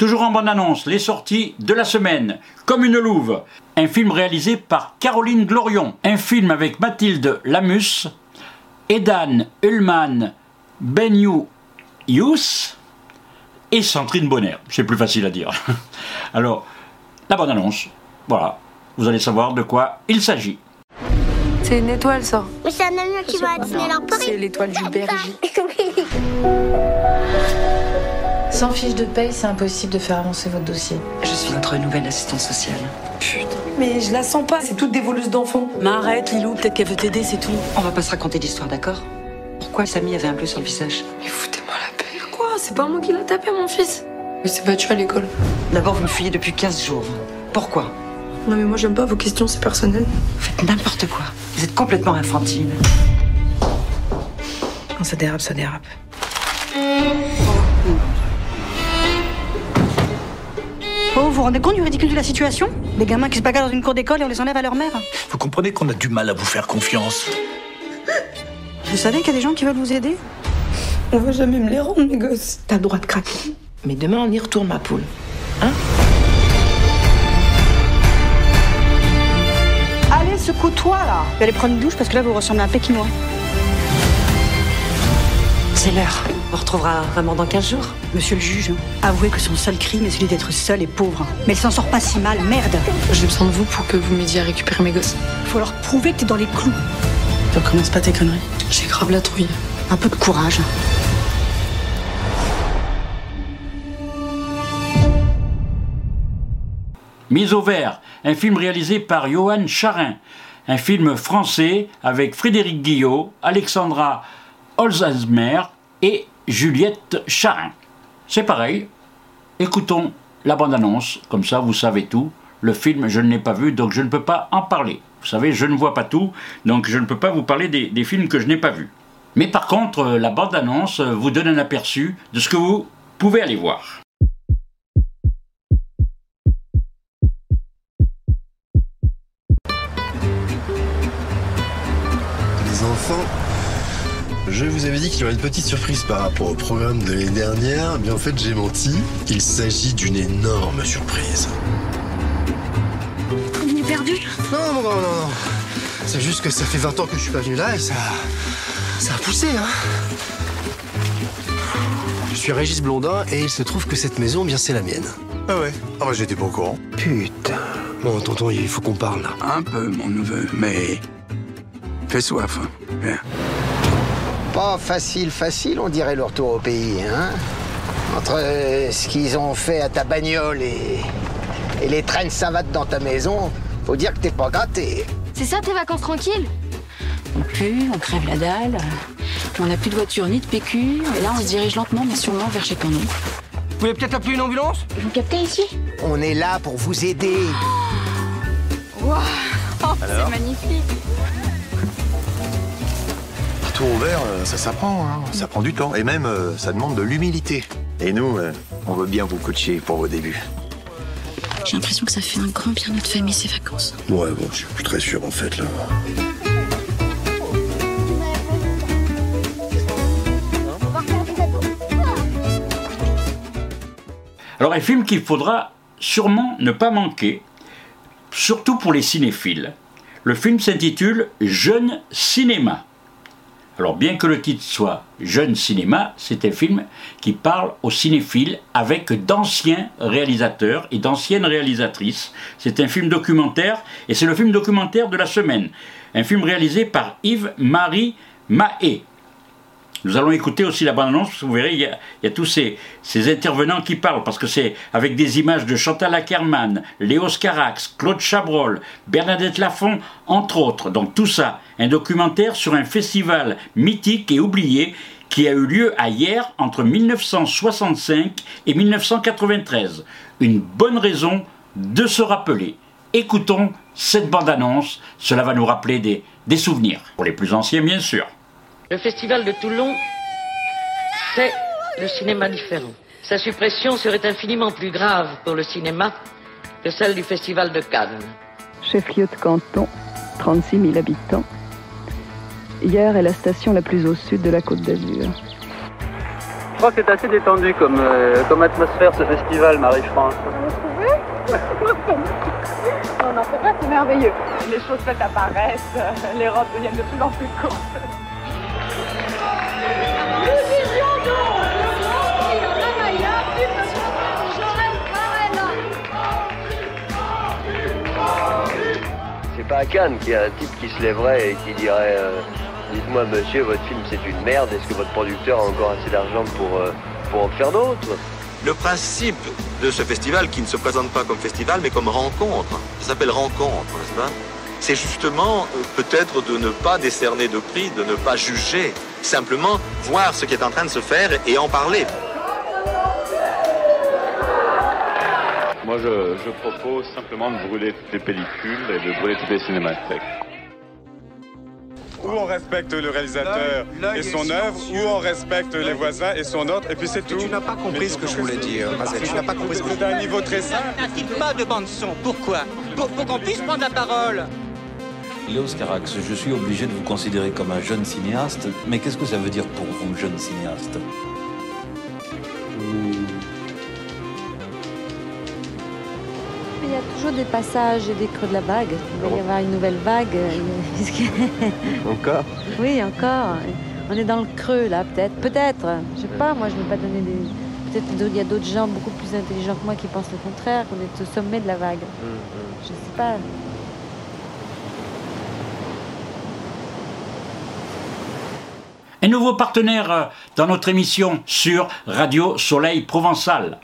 Toujours en bande-annonce, les sorties de la semaine. Comme une louve, un film réalisé par Caroline Glorion. Un film avec Mathilde Lamus, Edan Ullman Benyu Yous et Sandrine Bonner. C'est plus facile à dire. Alors, la bande-annonce, voilà. Vous allez savoir de quoi il s'agit.
C'est une étoile, ça.
Mais c'est un avion qui va à Disneyland Paris.
C'est l'étoile du berger.
Sans fiche de paye, c'est impossible de faire avancer votre dossier.
Je suis notre nouvelle assistante sociale.
Mais je la sens pas, c'est toute des voleuses d'enfants.
Mais arrête, Lilou, peut-être qu'elle veut t'aider, c'est tout. On va pas se raconter d'histoire, d'accord? Pourquoi Samy avait un bleu sur le visage?
Mais foutez-moi la paix. Quoi? C'est pas moi qui l'a tapé, mon fils. Il s'est battu à l'école.
D'abord, vous me fuyez depuis 15 jours. Pourquoi?
Non, mais moi, j'aime pas vos questions, c'est personnel.
Vous faites n'importe quoi. Vous êtes complètement infantile.
Quand ça dérape, ça dérape.
Vous vous rendez compte du ridicule de la situation Des gamins qui se bagarrent dans une cour d'école et on les enlève à leur mère.
Vous comprenez qu'on a du mal à vous faire confiance
Vous savez qu'il y a des gens qui veulent vous aider
On va jamais me les rendre, mes gosses. T'as le droit de craquer.
Mais demain, on y retourne, ma poule. Hein
Allez, secoue-toi là Je vais aller prendre une douche parce que là vous ressemblez à un pékinois.
C'est l'heure. On retrouvera vraiment dans 15 jours.
Monsieur le juge, avouez que son seul crime est celui d'être seul et pauvre. Mais elle s'en sort pas si mal, merde
J'ai besoin de vous pour que vous m'aidiez à récupérer mes gosses.
Faut leur prouver que t'es dans les clous.
Tu commences pas tes conneries. J'ai grave la trouille.
Un peu de courage.
Mise au vert, un film réalisé par Johan Charin. Un film français avec Frédéric Guillot, Alexandra Holzheimer et Juliette Charin. C'est pareil. Écoutons la bande-annonce, comme ça vous savez tout. Le film, je ne l'ai pas vu, donc je ne peux pas en parler. Vous savez, je ne vois pas tout, donc je ne peux pas vous parler des, des films que je n'ai pas vus. Mais par contre, euh, la bande-annonce euh, vous donne un aperçu de ce que vous pouvez aller voir.
Les enfants, je vous avais dit qu'il y aurait une petite surprise par rapport au programme de l'année dernière, mais en fait j'ai menti. Il s'agit d'une énorme surprise.
On est perdu
Non, non, non, non, non. C'est juste que ça fait 20 ans que je suis pas venu là et ça. ça a poussé, hein. Je suis Régis Blondin et il se trouve que cette maison, bien c'est la mienne.
Ah ouais Ah bah j'étais pas au courant.
Putain. Bon, tonton, il faut qu'on parle là.
Un peu, mon neveu, mais... Fais soif. hein. Viens.
Pas facile, facile, on dirait le retour au pays, hein Entre euh, ce qu'ils ont fait à ta bagnole et, et les traînes savates dans ta maison, faut dire que t'es pas gâté.
C'est ça tes vacances tranquilles? On pue, on crève la dalle, on n'a plus de voiture ni de PQ, et là on se dirige lentement mais sûrement vers chez Canon.
Vous voulez peut-être appeler une ambulance?
Vous captez ici?
On est là pour vous aider.
Waouh
Alors
C'est magnifique
tour au euh, ça s'apprend, hein. ça prend du temps. Et même, euh, ça demande de l'humilité. Et nous, euh, on veut bien vous coacher pour vos débuts.
J'ai l'impression que ça fait un grand bien à notre famille, ces vacances.
Ouais, bon, je suis très sûr en fait là.
Alors, un film qu'il faudra sûrement ne pas manquer, surtout pour les cinéphiles. Le film s'intitule Jeune cinéma. Alors bien que le titre soit Jeune cinéma, c'est un film qui parle aux cinéphiles avec d'anciens réalisateurs et d'anciennes réalisatrices. C'est un film documentaire et c'est le film documentaire de la semaine. Un film réalisé par Yves-Marie Mahé. Nous allons écouter aussi la bande-annonce, vous verrez, il y a, tous ces, intervenants qui parlent, parce que c'est avec des images de Chantal Ackerman, Léo Scarax, Claude Chabrol, Bernadette Lafont, entre autres. Donc tout ça, un documentaire sur un festival mythique et oublié qui a eu lieu à hier entre 1965 et 1993. Une bonne raison de se rappeler. Écoutons cette bande-annonce, cela va nous rappeler des souvenirs, pour les plus anciens bien sûr.
Le festival de Toulon, c'est le cinéma différent. Sa suppression serait infiniment plus grave pour le cinéma que celle du festival de Cannes.
Chef-lieu de canton, 36 000 habitants. Hier est la station la plus au sud de la Côte d'Azur.
Je crois que c'est assez détendu comme, euh, comme atmosphère ce festival, Marie-France.
Non, non, c'est vrai, c'est merveilleux. Les chaussettes apparaissent, euh, les robes deviennent de plus en plus courtes.
Pas à Cannes qu'il y a un type qui se lèverait et qui dirait euh, Dites-moi, monsieur, votre film c'est une merde, est-ce que votre producteur a encore assez d'argent pour, euh, pour en faire d'autres?
Le principe de ce festival, qui ne se présente pas comme festival, mais comme rencontre, ça s'appelle rencontre, n'est-ce pas? C'est justement euh, peut-être de ne pas décerner de prix, de ne pas juger, simplement voir ce qui est en train de se faire et en parler.
Moi, je, je propose simplement de brûler toutes les pellicules et de brûler toutes les cinémathèques.
Où on respecte le réalisateur et son œuvre, où on respecte les voisins et son autre, et puis c'est tout. Tu n'as pas
compris ce que je voulais dire, Mazel. Tu n'as pas compris ce que je
C'est un niveau très simple.
pas de bande-son. Pourquoi? Pour, pour qu'on puisse prendre la parole.
Léo Scarax, je suis obligé de vous considérer comme un jeune cinéaste, mais qu'est-ce que ça veut dire pour vous, jeune cinéaste?
Toujours des passages et des creux de la vague. Il va y avoir une nouvelle vague. euh, puisque-
Encore
oui, encore. On est dans le creux, là, peut-être. Peut-être. Je sais pas, moi, je ne veux pas donner des... Peut-être qu'il y a d'autres gens beaucoup plus intelligents que moi qui pensent le contraire, qu'on est au sommet de la vague. Je sais pas.
Un nouveau partenaire euh, dans notre émission sur Radio Soleil Provençal.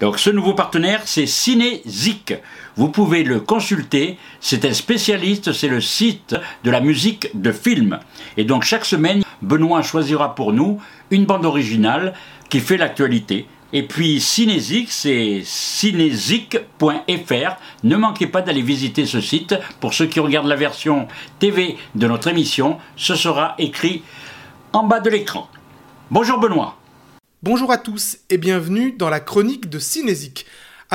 Donc ce nouveau partenaire, c'est Cinézik. Vous pouvez le consulter. C'est un spécialiste, c'est le site de la musique de film. Et donc chaque semaine, Benoît choisira pour nous une bande originale qui fait l'actualité. Et puis Cinézik, c'est cinézik.fr. Ne manquez pas d'aller visiter ce site. Pour ceux qui regardent la version TV de notre émission, ce sera écrit en bas de l'écran. Bonjour Benoît.
Bonjour à tous et bienvenue dans la chronique de Cinésique.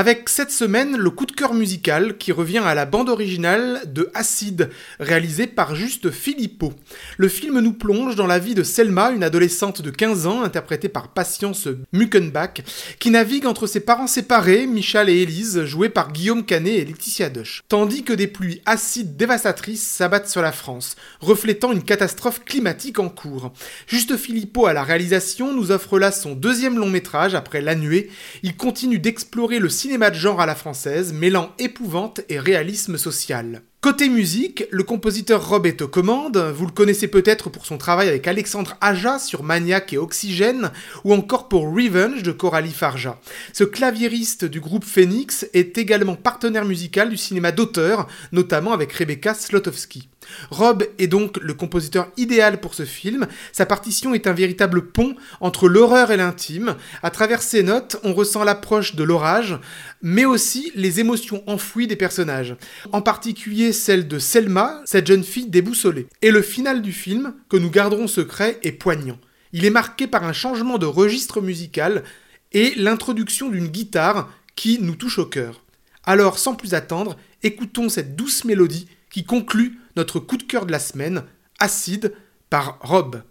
Avec cette semaine le coup de cœur musical qui revient à la bande originale de Acide, réalisé par Juste Philippot. Le film nous plonge dans la vie de Selma, une adolescente de 15 ans, interprétée par Patience Muckenbach, qui navigue entre ses parents séparés, Michal et Élise, joués par Guillaume Canet et Laetitia Dush. Tandis que des pluies acides dévastatrices s'abattent sur la France, reflétant une catastrophe climatique en cours. Juste Philippot à la réalisation nous offre là son deuxième long métrage après La Nuée. Il continue d'explorer le cinéma de genre à la française, mêlant épouvante et réalisme social. Côté musique, le compositeur Rob est aux commandes, vous le connaissez peut-être pour son travail avec Alexandre Aja sur Maniac et Oxygène, ou encore pour Revenge de Coralie Farja. Ce claviériste du groupe Phoenix est également partenaire musical du cinéma d'auteur, notamment avec Rebecca Slotowski. Rob est donc le compositeur idéal pour ce film. Sa partition est un véritable pont entre l'horreur et l'intime. À travers ses notes, on ressent l'approche de l'orage, mais aussi les émotions enfouies des personnages. En particulier celle de Selma, cette jeune fille déboussolée. Et le final du film, que nous garderons secret, est poignant. Il est marqué par un changement de registre musical et l'introduction d'une guitare qui nous touche au cœur. Alors, sans plus attendre, écoutons cette douce mélodie qui conclut notre coup de cœur de la semaine, Acide, par Rob.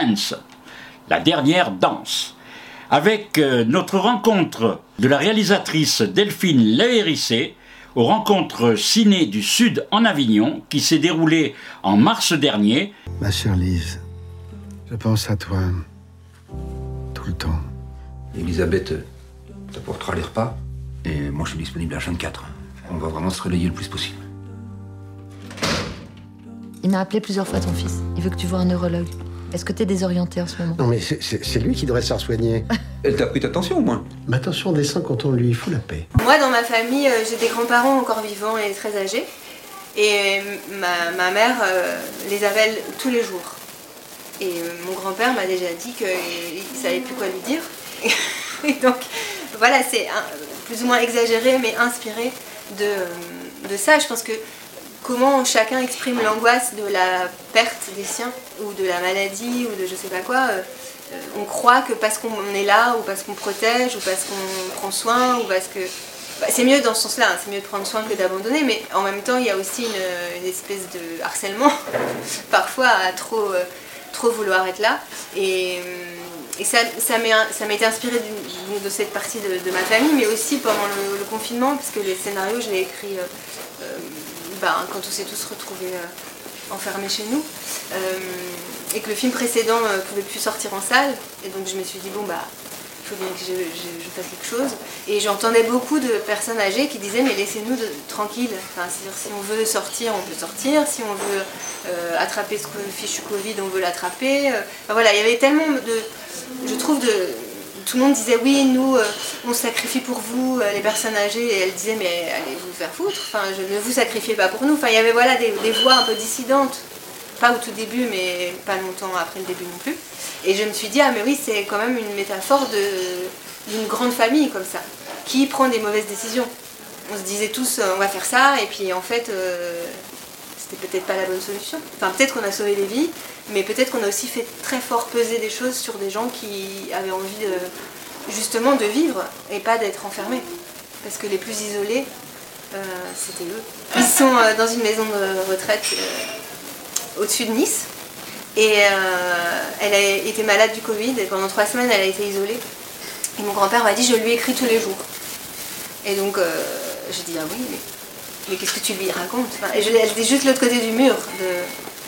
Dance, la dernière danse, avec euh, notre rencontre de la réalisatrice Delphine Léhérissé aux rencontres ciné du Sud en Avignon qui s'est déroulée en mars dernier.
Ma chère Lise, je pense à toi tout le temps.
Elisabeth, t'apportera les repas et moi je suis disponible à 24. On va vraiment se relayer le plus possible.
Il m'a appelé plusieurs fois ton fils. Il veut que tu vois un neurologue. Est-ce que t'es désorienté en ce moment?
Non, mais c'est- lui qui devrait se faire soigner.
Elle t'a pris ta tension au moins
Ma tension descend quand on lui fout la paix.
Moi, dans ma famille, euh, j'ai des grands-parents encore vivants et très âgés. Et euh, ma, ma mère euh, les appelle tous les jours. Et euh, mon grand-père m'a déjà dit qu'il ne savait plus quoi lui dire. Et donc, voilà, c'est plus ou moins exagéré, mais inspiré de, de ça. Je pense que comment chacun exprime l'angoisse de la perte des siens, ou de la maladie, ou de je sais pas quoi. euh, euh, on croit que parce qu'on est là, ou parce qu'on protège, ou parce qu'on prend soin, ou parce que. Bah, c'est mieux dans ce sens-là, hein, c'est mieux de prendre soin que d'abandonner, mais en même temps, il y a aussi une, espèce de harcèlement, parfois à trop, euh, trop vouloir être là. Et, ça, m'a été inspiré de cette partie de, ma famille, mais aussi pendant le, le confinement, puisque les scénarios, je l'ai écrit euh, euh, ben, quand on s'est tous retrouvés euh, enfermés chez nous. Euh, et que le film précédent ne pouvait plus sortir en salle. Et donc je me suis dit, bon, bah, il faut bien que je, fasse quelque chose. Et j'entendais beaucoup de personnes âgées qui disaient, mais laissez-nous tranquilles. Enfin, si on veut sortir, on peut sortir. Si on veut euh, attraper ce fichu Covid, on veut l'attraper. Euh, voilà, il y avait tellement de. Je trouve de. Tout le monde disait oui, nous, euh, on sacrifie pour vous, euh, les personnes âgées, et elle disait mais allez vous faire foutre, enfin, je ne vous sacrifiez pas pour nous. Enfin, il y avait voilà, des, voix un peu dissidentes, pas au tout début, mais pas longtemps après le début non plus. Et je me suis dit, ah mais oui, c'est quand même une métaphore d'une grande famille comme ça, qui prend des mauvaises décisions. On se disait tous, euh, on va faire ça, et puis en fait, c'était peut-être pas la bonne solution. Enfin, peut-être qu'on a sauvé des vies, mais peut-être qu'on a aussi fait très fort peser des choses sur des gens qui avaient envie de, justement de vivre et pas d'être enfermés. Parce que les plus isolés, euh, c'était eux. Ils sont euh, dans une maison de retraite euh, au-dessus de Nice. Et elle a été malade du Covid et pendant trois semaines elle a été isolée. Et mon grand-père m'a dit je lui écris tous les jours. Et donc j'ai dit ah oui mais, qu'est-ce que tu lui racontes? Et je l'ai- juste l'autre côté du mur de,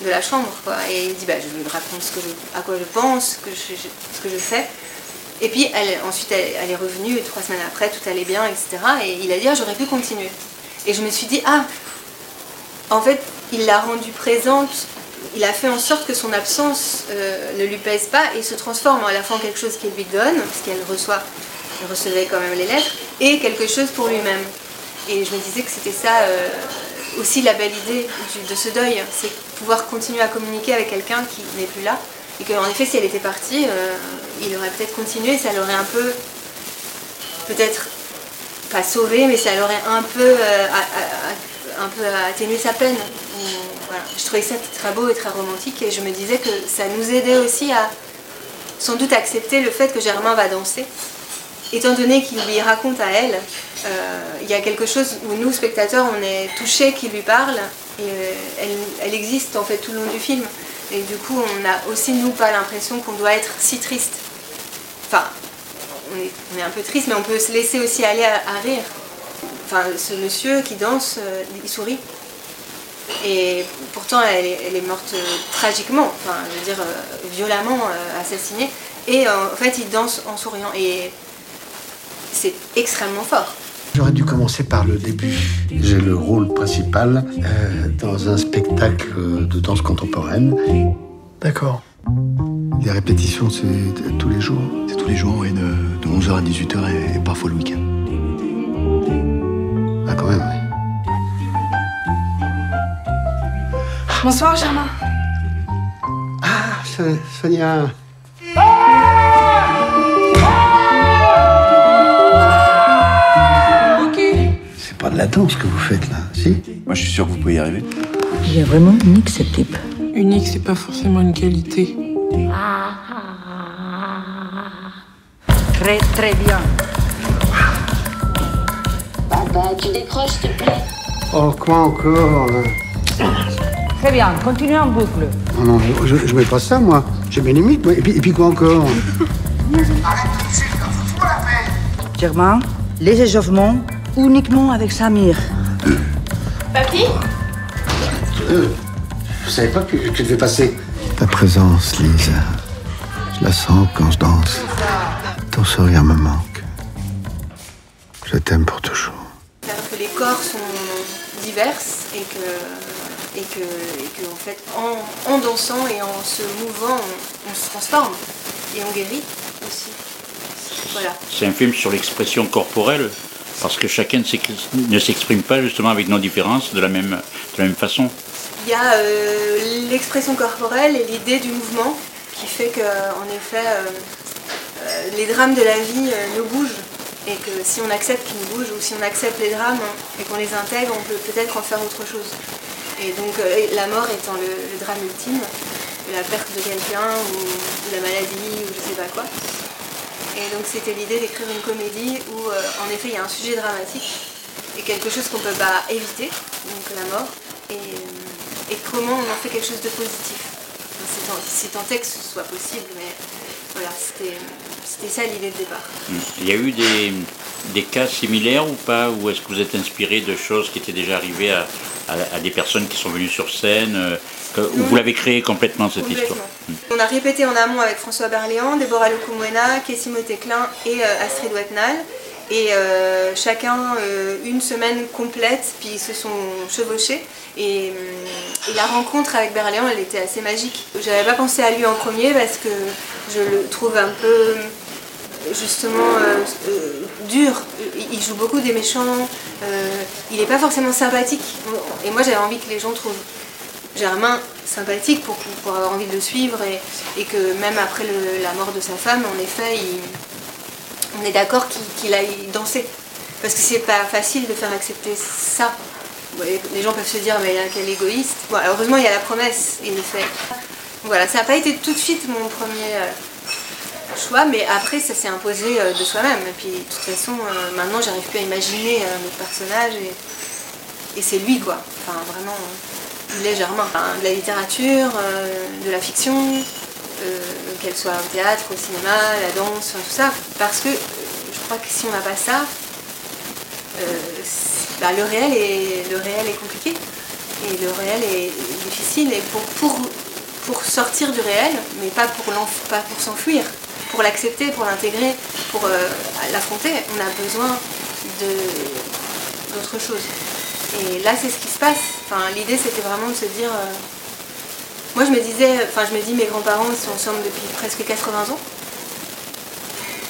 de la chambre. Et il dit bah je lui raconte ce que je- à quoi je pense, ce que je, ce que je sais. Et puis elle, ensuite elle, est revenue et trois semaines après tout allait bien etc. Et il a dit ah, j'aurais pu continuer. Et je me suis dit ah en fait, il l'a rendue présente, il a fait en sorte que son absence euh, ne lui pèse pas et se transforme à la fois en quelque chose qu'elle lui donne, parce qu'elle reçoit, elle recevait quand même les lettres, et quelque chose pour lui-même. Et je me disais que c'était ça euh, aussi la belle idée de ce deuil, c'est pouvoir continuer à communiquer avec quelqu'un qui n'est plus là. Et qu'en effet, si elle était partie, euh, il aurait peut-être continué, ça l'aurait un peu, peut-être pas sauvé, mais ça l'aurait un peu, euh, un peu atténué sa peine. Je trouvais ça très beau et très romantique et je me disais que ça nous aidait aussi à sans doute accepter le fait que Germain va danser. Étant donné qu'il lui raconte à elle, euh, il y a quelque chose où nous, spectateurs, on est touchés qu'il lui parle euh, elle, existe en fait tout le long du film. Et du coup, on n'a aussi, nous, pas l'impression qu'on doit être si triste. Enfin, on est, un peu triste, mais on peut se laisser aussi aller à, rire. Enfin, ce monsieur qui danse, euh, il sourit. Et pourtant, elle est, morte euh, tragiquement, enfin, je veux dire, violemment assassinée. Et en fait, il danse en souriant. Et c'est extrêmement fort.
J'aurais dû commencer par le début. J'ai le rôle principal euh, dans un spectacle de danse contemporaine. D'accord. Les répétitions, c'est tous les jours
C'est tous les jours, et de, de 11h à 18h et, et parfois le week-end.
Ah, quand même, oui.
Bonsoir, Germain.
Ah, So- Sonia. Pas de la danse que vous faites là, si
Moi, je suis sûr que vous pouvez y arriver.
Il est vraiment unique, ce type.
Unique, c'est pas forcément une qualité.
Très, très bien.
Papa, tu décroches, s'il te plaît.
Oh, quoi encore là
Très bien, continuez en boucle.
Non, non, je, je mets pas ça, moi. J'ai mes limites, moi. Et puis, et puis quoi encore
Germain, les échauffements uniquement avec Samir.
Papy
Je savais pas que tu devais passer. Ta présence, Lisa. Je la sens quand je danse. Ton sourire me manque. Je t'aime pour toujours.
C'est-à-dire que les corps sont divers et que, et que, et que en fait, en, en dansant et en se mouvant, on, on se transforme et on guérit aussi. Voilà.
C'est un film sur l'expression corporelle, parce que chacun ne s'ex- ne s'exprime pas justement avec nos différences de la même, façon.
Il y a euh, l'expression corporelle et l'idée du mouvement qui fait que, en effet, euh, euh, les drames de la vie euh, nous bougent et que si on accepte qu'ils nous bougent ou si on accepte les drames et qu'on les intègre, on peut peut-être en faire autre chose. Et donc euh, la mort étant le, drame ultime, la perte de quelqu'un ou, la maladie ou je sais pas quoi. Et donc c'était l'idée d'écrire une comédie où euh, en effet il y a un sujet dramatique et quelque chose qu'on ne peut pas éviter, donc la mort, et, euh, et comment on en fait quelque chose de positif. C'est tant, que ce soit possible, mais voilà, c'était c'était ça l'idée de départ.
Il y a eu des, des cas similaires ou pas? Ou est-ce que vous êtes inspiré de choses qui étaient déjà arrivées à, à- à des personnes qui sont venues sur scène euh, que- Ou vous l'avez créé complètement cette
Complètement.
histoire
On a répété en amont avec François Berléand, Déborah Lecomwena, Kessimo Teclin et euh, Astrid Watnal. Et euh, chacun euh, une semaine complète, puis ils se sont chevauchés. Et, et la rencontre avec Berléand, elle était assez magique. J'avais pas pensé à lui en premier parce que je le trouve un peu justement euh, euh, dur. Il- joue beaucoup des méchants. euh, il n'est pas forcément sympathique. Et moi, j'avais envie que les gens trouvent Germain sympathique pour, avoir envie de le suivre et, que même après la mort de sa femme, en effet, on est d'accord qu'il aille danser. Parce que c'est pas facile de faire accepter ça. Les gens peuvent se dire, mais quel égoïste. Heureusement, il y a la promesse, le fait. Voilà, ça n'a pas été tout de suite mon premier mais après, ça s'est imposé euh, de soi-même. Et puis, de toute façon, euh, maintenant, j'arrive plus à imaginer un autre personnage et, c'est lui, quoi. Enfin, vraiment, euh, il de la littérature, euh, de la fiction, euh, qu'elle soit au théâtre, au cinéma, la danse, tout ça. Parce que euh, je crois que si on n'a pas ça, euh, bah, le, réel est, compliqué. Et le réel est, difficile. Et pour, sortir du réel, mais pas pour, pas pour s'enfuir, pour l'accepter, pour l'intégrer, pour euh, l'affronter, on a besoin d'autre chose. Et là, c'est ce qui se passe. Enfin, l'idée, c'était vraiment de se dire. euh, Moi, je me disais, enfin, je me dis, mes grands-parents, sont ensemble depuis presque 80 ans. Donc,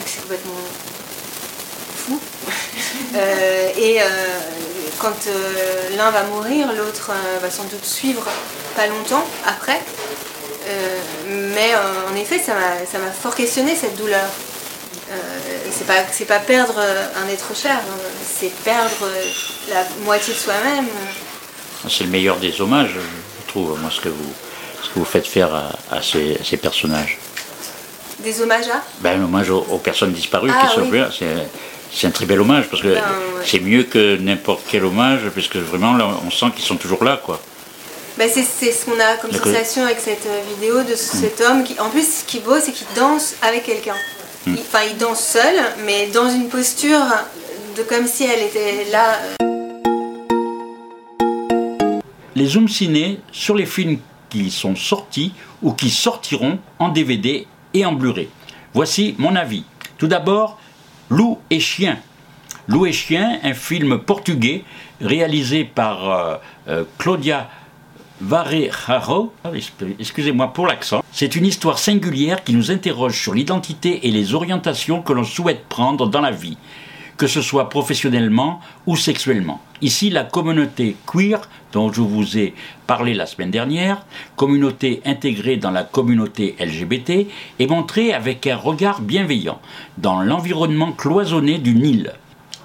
c'est complètement fou. Euh, et quand l'un va mourir, l'autre va sans doute suivre pas longtemps après. Euh, mais euh, en effet, ça m'a fort questionné cette douleur. Euh, c'est pas c'est pas perdre un être cher, hein, c'est perdre la moitié de soi-même.
C'est le meilleur des hommages, je trouve, moi, ce que vous, ce que vous faites faire à, à ces, à ces personnages.
Des hommages à
Ben, un hommage aux, aux personnes disparues
Ah,
qui sont
oui.
là, c'est, un très bel hommage, parce que
Ben, ouais.
c'est mieux que n'importe quel hommage, puisque vraiment, là, on sent qu'ils sont toujours là, quoi.
Bah, c'est c'est ce qu'on a comme sensation avec cette euh, vidéo de cet homme qui, en plus, ce qui est beau, c'est qu'il danse avec quelqu'un.
Mm.
Enfin, il danse seul, mais dans une posture de comme si elle était là. euh,
Les zooms ciné sur les films qui sont sortis ou qui sortiront en DVD et en Blu-ray. Voici mon avis. Tout d'abord, Loup et Chien. Loup et Chien, un film portugais réalisé par euh, euh, Claudia Varejaro, excusez-moi pour l'accent. C'est une histoire singulière qui nous interroge sur l'identité et les orientations que l'on souhaite prendre dans la vie, que ce soit professionnellement ou sexuellement. Ici, la communauté queer, dont je vous ai parlé la semaine dernière, communauté intégrée dans la communauté LGBT, est montrée avec un regard bienveillant dans l'environnement cloisonné du Nil,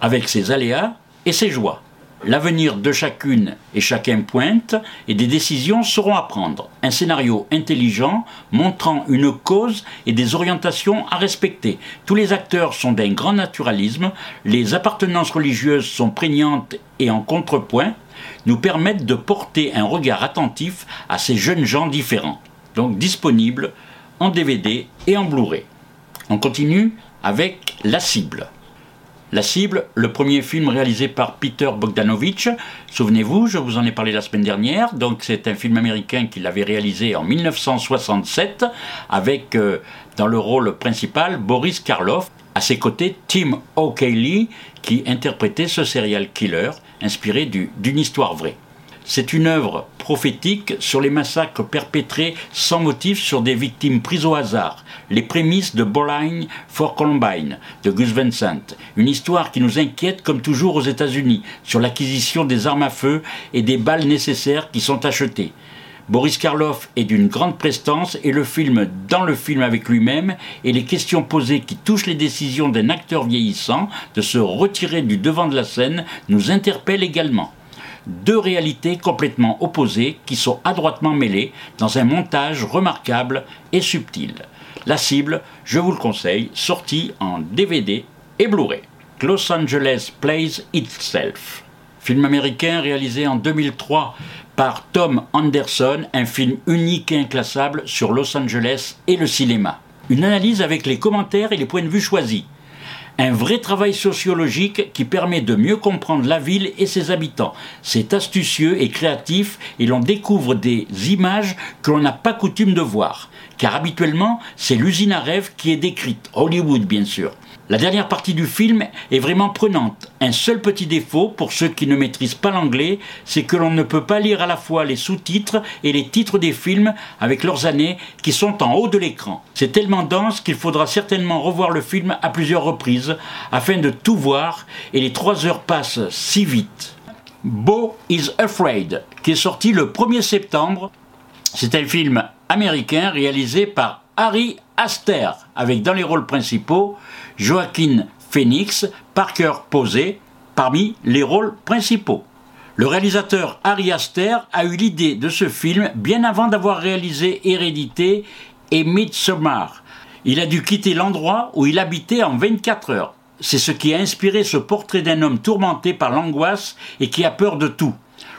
avec ses aléas et ses joies. L'avenir de chacune et chacun pointe et des décisions seront à prendre. Un scénario intelligent montrant une cause et des orientations à respecter. Tous les acteurs sont d'un grand naturalisme, les appartenances religieuses sont prégnantes et en contrepoint, nous permettent de porter un regard attentif à ces jeunes gens différents. Donc disponible en DVD et en Blu-ray. On continue avec La cible. La cible, le premier film réalisé par Peter Bogdanovich. Souvenez-vous, je vous en ai parlé la semaine dernière. Donc c'est un film américain qu'il avait réalisé en 1967 avec euh, dans le rôle principal Boris Karloff. À ses côtés, Tim O'Reilly qui interprétait ce serial killer inspiré d'une histoire vraie. C'est une œuvre prophétique sur les massacres perpétrés sans motif sur des victimes prises au hasard, les prémices de Bowling for Columbine de Gus Vincent, une histoire qui nous inquiète comme toujours aux États-Unis sur l'acquisition des armes à feu et des balles nécessaires qui sont achetées. Boris Karloff est d'une grande prestance et le film dans le film avec lui-même et les questions posées qui touchent les décisions d'un acteur vieillissant de se retirer du devant de la scène nous interpellent également deux réalités complètement opposées qui sont adroitement mêlées dans un montage remarquable et subtil. La cible, je vous le conseille, sortie en DVD et Blu-ray. Los Angeles Plays Itself. Film américain réalisé en 2003 par Tom Anderson, un film unique et inclassable sur Los Angeles et le cinéma. Une analyse avec les commentaires et les points de vue choisis un vrai travail sociologique qui permet de mieux comprendre la ville et ses habitants. C'est astucieux et créatif et l'on découvre des images que l'on n'a pas coutume de voir. Car habituellement, c'est l'usine à rêve qui est décrite, Hollywood bien sûr. La dernière partie du film est vraiment prenante. Un seul petit défaut pour ceux qui ne maîtrisent pas l'anglais, c'est que l'on ne peut pas lire à la fois les sous-titres et les titres des films avec leurs années qui sont en haut de l'écran. C'est tellement dense qu'il faudra certainement revoir le film à plusieurs reprises afin de tout voir et les trois heures passent si vite. Beau is Afraid, qui est sorti le 1er septembre. C'est un film américain réalisé par Harry Aster, avec dans les rôles principaux Joaquin Phoenix, Parker Posey, parmi les rôles principaux. Le réalisateur Harry Aster a eu l'idée de ce film bien avant d'avoir réalisé Hérédité et Midsommar. Il a dû quitter l'endroit où il habitait en 24 heures. C'est ce qui a inspiré ce portrait d'un homme tourmenté par l'angoisse et qui a peur de tout.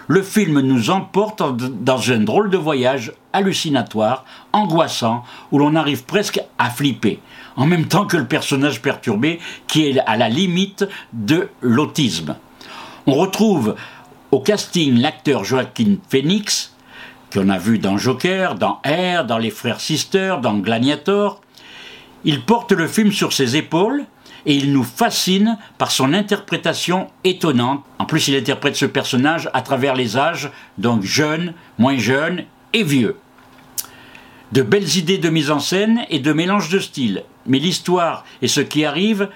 Le film nous emporte dans un drôle de voyage hallucinatoire, angoissant, où l'on arrive presque à flipper en même temps que le personnage perturbé qui est à la limite de l'autisme. On retrouve au casting l'acteur Joaquin Phoenix, qu'on a vu dans Joker, dans Air, dans Les Frères Sister, dans Gladiator. Il porte le film sur ses épaules et il nous fascine par son interprétation étonnante. En plus, il interprète ce personnage à travers les âges, donc jeune, moins jeune et vieux de belles idées de mise en scène et de mélange de styles. Mais l'histoire et ce qui arrive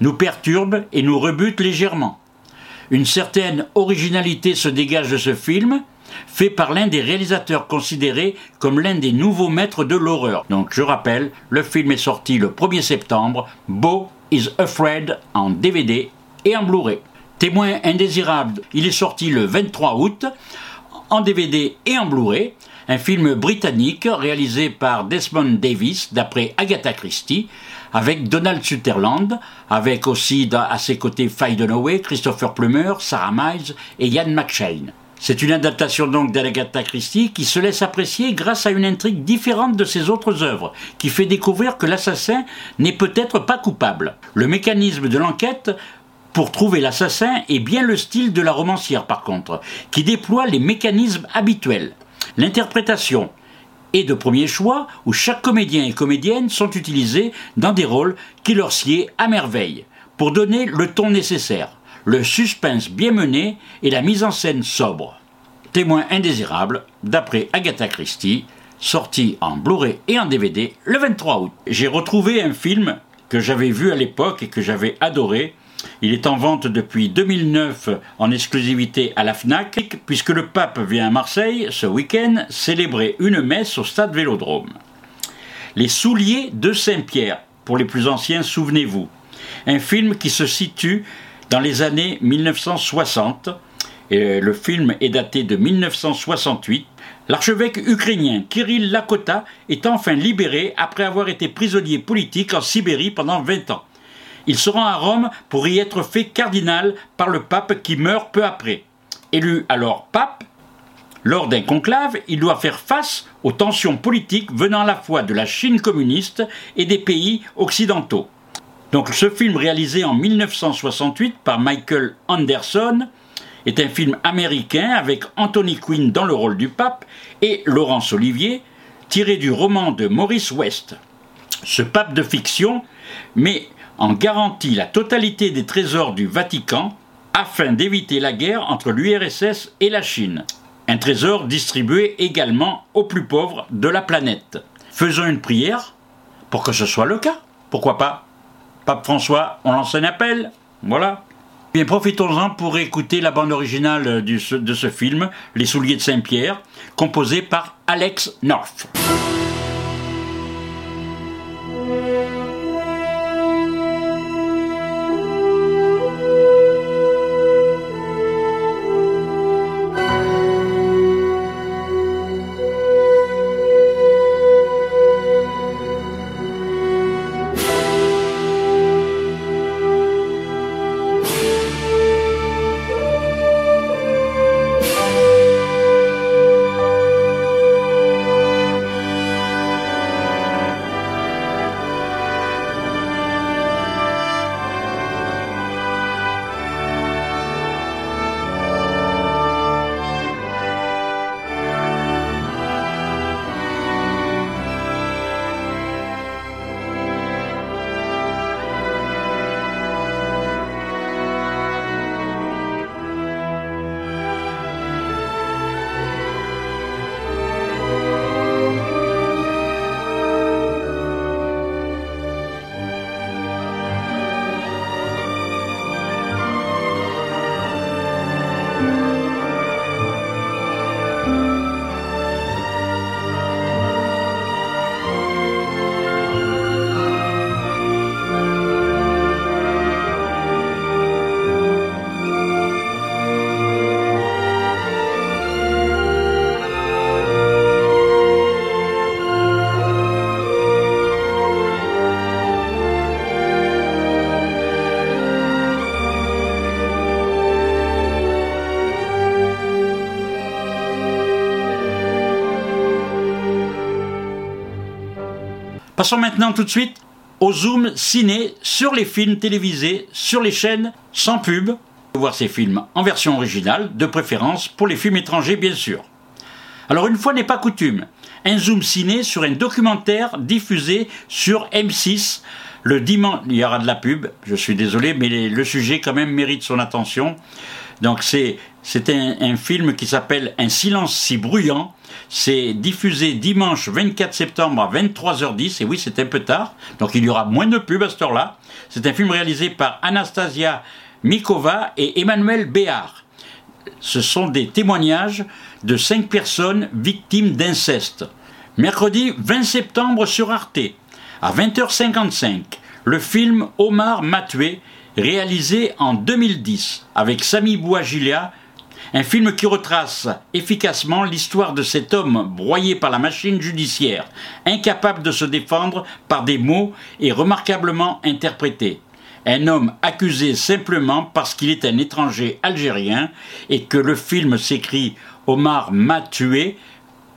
nous perturbent et nous rebutent légèrement. Une certaine originalité se dégage de ce film, fait par l'un des réalisateurs considérés comme l'un des nouveaux maîtres de l'horreur. Donc je rappelle, le film est sorti le 1er septembre, Beau is Afraid en DVD et en Blu-ray. Témoin indésirable, il est sorti le 23 août en DVD et en Blu-ray un film britannique réalisé par Desmond Davis d'après Agatha Christie, avec Donald Sutherland, avec aussi à ses côtés Faye Dunaway, Christopher Plummer, Sarah Miles et Ian McShane. C'est une adaptation donc d'Agatha Christie qui se laisse apprécier grâce à une intrigue différente de ses autres œuvres, qui fait découvrir que l'assassin n'est peut-être pas coupable. Le mécanisme de l'enquête pour trouver l'assassin est bien le style de la romancière par contre, qui déploie les mécanismes habituels. L'interprétation est de premier choix où chaque comédien et comédienne sont utilisés dans des rôles qui leur sied à merveille pour donner le ton nécessaire, le suspense bien mené et la mise en scène sobre. Témoin indésirable d'après Agatha Christie, sorti en Blu-ray et en DVD le 23 août. J'ai retrouvé un film que j'avais vu à l'époque et que j'avais adoré, il est en vente depuis 2009 en exclusivité à la FNAC, puisque le pape vient à Marseille ce week-end célébrer une messe au stade Vélodrome. Les souliers de Saint-Pierre, pour les plus anciens, souvenez-vous. Un film qui se situe dans les années 1960 Et le film est daté de 1968. L'archevêque ukrainien Kirill Lakota est enfin libéré après avoir été prisonnier politique en Sibérie pendant 20 ans. Il se rend à Rome pour y être fait cardinal par le pape qui meurt peu après. Élu alors pape, lors d'un conclave, il doit faire face aux tensions politiques venant à la fois de la Chine communiste et des pays occidentaux. Donc ce film réalisé en 1968 par Michael Anderson est un film américain avec Anthony Quinn dans le rôle du pape et Laurence Olivier, tiré du roman de Maurice West. Ce pape de fiction met en garantie la totalité des trésors du Vatican afin d'éviter la guerre entre l'URSS et la Chine. Un trésor distribué également aux plus pauvres de la planète. Faisons une prière pour que ce soit le cas. Pourquoi pas? Pape François, on lance un appel. Voilà. Bien, profitons-en pour écouter la bande originale de ce film, Les Souliers de Saint-Pierre, composée par Alex North. Passons maintenant tout de suite au zoom ciné sur les films télévisés, sur les chaînes sans pub. Voir ces films en version originale, de préférence pour les films étrangers bien sûr. Alors une fois n'est pas coutume, un zoom ciné sur un documentaire diffusé sur M6 le dimanche. Il y aura de la pub, je suis désolé, mais le sujet quand même mérite son attention. Donc c'est un, un film qui s'appelle Un silence si bruyant c'est diffusé dimanche 24 septembre à 23h10, et oui, c'est un peu tard, donc il y aura moins de pub à cette heure-là. C'est un film réalisé par Anastasia Mikova et Emmanuel Béard. Ce sont des témoignages de cinq personnes victimes d'inceste. Mercredi 20 septembre sur Arte, à 20h55, le film Omar m'a réalisé en 2010 avec Sami Bouagilia un film qui retrace efficacement l'histoire de cet homme broyé par la machine judiciaire, incapable de se défendre par des mots et remarquablement interprété. Un homme accusé simplement parce qu'il est un étranger algérien et que le film s'écrit Omar m'a tué,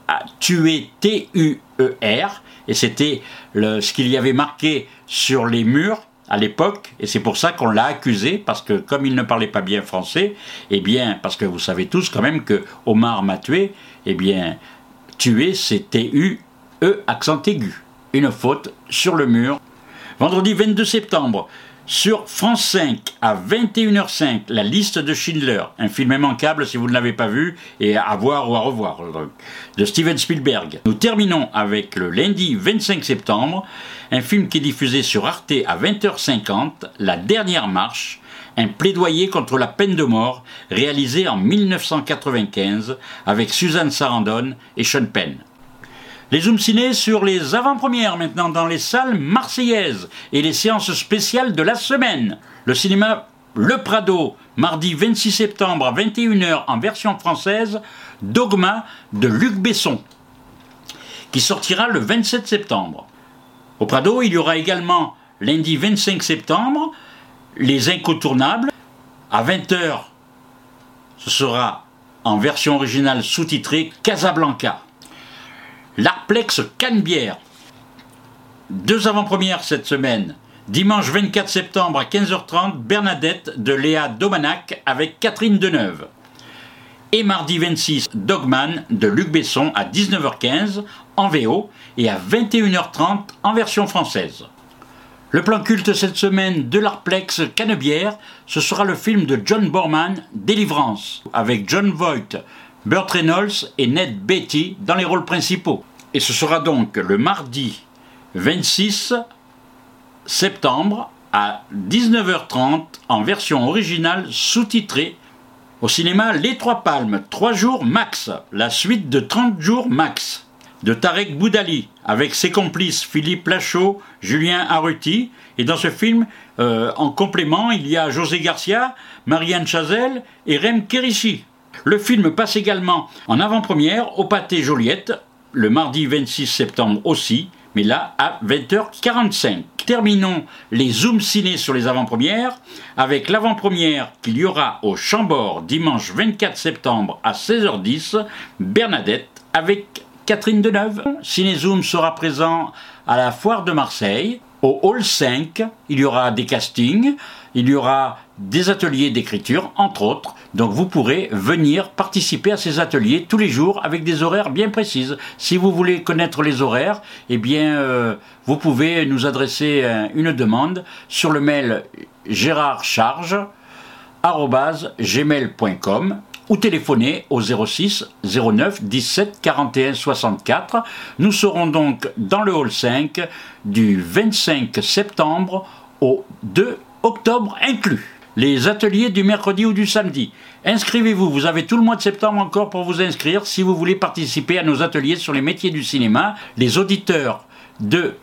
a tué T-U-E-R, et c'était ce qu'il y avait marqué sur les murs à l'époque, et c'est pour ça qu'on l'a accusé, parce que comme il ne parlait pas bien français, eh bien, parce que vous savez tous quand même que Omar m'a tué, eh bien, tué, c'est T-U-E accent aigu. Une faute sur le mur. Vendredi 22 septembre, sur France 5 à 21h05, La liste de Schindler, un film immanquable si vous ne l'avez pas vu et à voir ou à revoir, de Steven Spielberg. Nous terminons avec le lundi 25 septembre, un film qui est diffusé sur Arte à 20h50, La dernière marche, un plaidoyer contre la peine de mort réalisé en 1995 avec Suzanne Sarandon et Sean Penn. Les zooms ciné sur les avant-premières maintenant dans les salles marseillaises et les séances spéciales de la semaine. Le cinéma Le Prado, mardi 26 septembre à 21h en version française, Dogma de Luc Besson, qui sortira le 27 septembre. Au Prado, il y aura également lundi 25 septembre Les Incontournables. À 20h, ce sera en version originale sous-titrée Casablanca. L'Arplex Canebière. Deux avant-premières cette semaine. Dimanche 24 septembre à 15h30, Bernadette de Léa Domanac avec Catherine Deneuve. Et mardi 26, Dogman de Luc Besson à 19h15 en VO et à 21h30 en version française. Le plan culte cette semaine de l'Arplex Canebière, ce sera le film de John Borman, Délivrance, avec John Voight, Burt Reynolds et Ned Beatty dans les rôles principaux. Et ce sera donc le mardi 26 septembre à 19h30 en version originale sous-titrée au cinéma Les Trois Palmes, 3 jours max, la suite de 30 jours max de Tarek Boudali avec ses complices Philippe Lachaud, Julien Arruti. Et dans ce film, euh, en complément, il y a José Garcia, Marianne Chazelle et Rem Kerichi. Le film passe également en avant-première au Pâté Joliette, le mardi 26 septembre aussi, mais là à 20h45. Terminons les zooms ciné sur les avant-premières avec l'avant-première qu'il y aura au Chambord dimanche 24 septembre à 16h10, Bernadette avec Catherine Deneuve. Cinézoom sera présent à la Foire de Marseille, au Hall 5. Il y aura des castings, il y aura des ateliers d'écriture, entre autres. Donc vous pourrez venir participer à ces ateliers tous les jours avec des horaires bien précises. Si vous voulez connaître les horaires, eh bien, euh, vous pouvez nous adresser euh, une demande sur le mail gérardcharge.gmail.com ou téléphoner au 06 09 17 41 64. Nous serons donc dans le hall 5 du 25 septembre au 2 octobre inclus. Les ateliers du mercredi ou du samedi. Inscrivez-vous, vous avez tout le mois de septembre encore pour vous inscrire si vous voulez participer à nos ateliers sur les métiers du cinéma. Les auditeurs de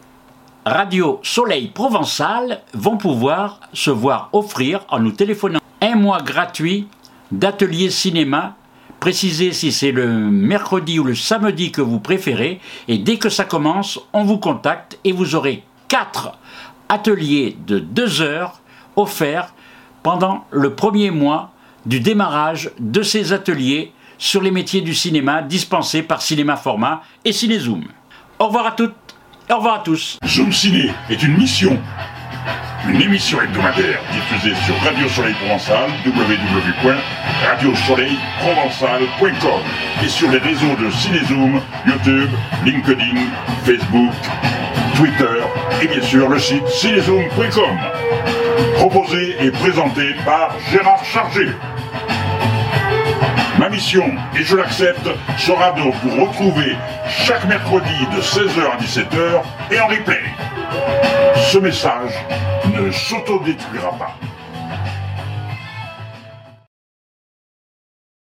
Radio Soleil Provençal vont pouvoir se voir offrir en nous téléphonant un mois gratuit d'atelier cinéma. Précisez si c'est le mercredi ou le samedi que vous préférez. Et dès que ça commence, on vous contacte et vous aurez 4 ateliers de 2 heures offerts pendant le premier mois du démarrage de ces ateliers sur les métiers du cinéma dispensés par Cinéma Format et Cinézoom. Au revoir à toutes, au revoir à tous.
Zoom Ciné est une mission une émission hebdomadaire diffusée sur Radio Soleil Provençal, www.radiosoleilprovençal.com et sur les réseaux de Cinezoom, YouTube, LinkedIn, Facebook, Twitter et bien sûr le site cinezoom.com. Proposé et présenté par Gérard Chargé. Ma mission, et je l'accepte, sera de vous retrouver chaque mercredi de 16h à 17h et en replay. Ce message ne s'autodétruira pas.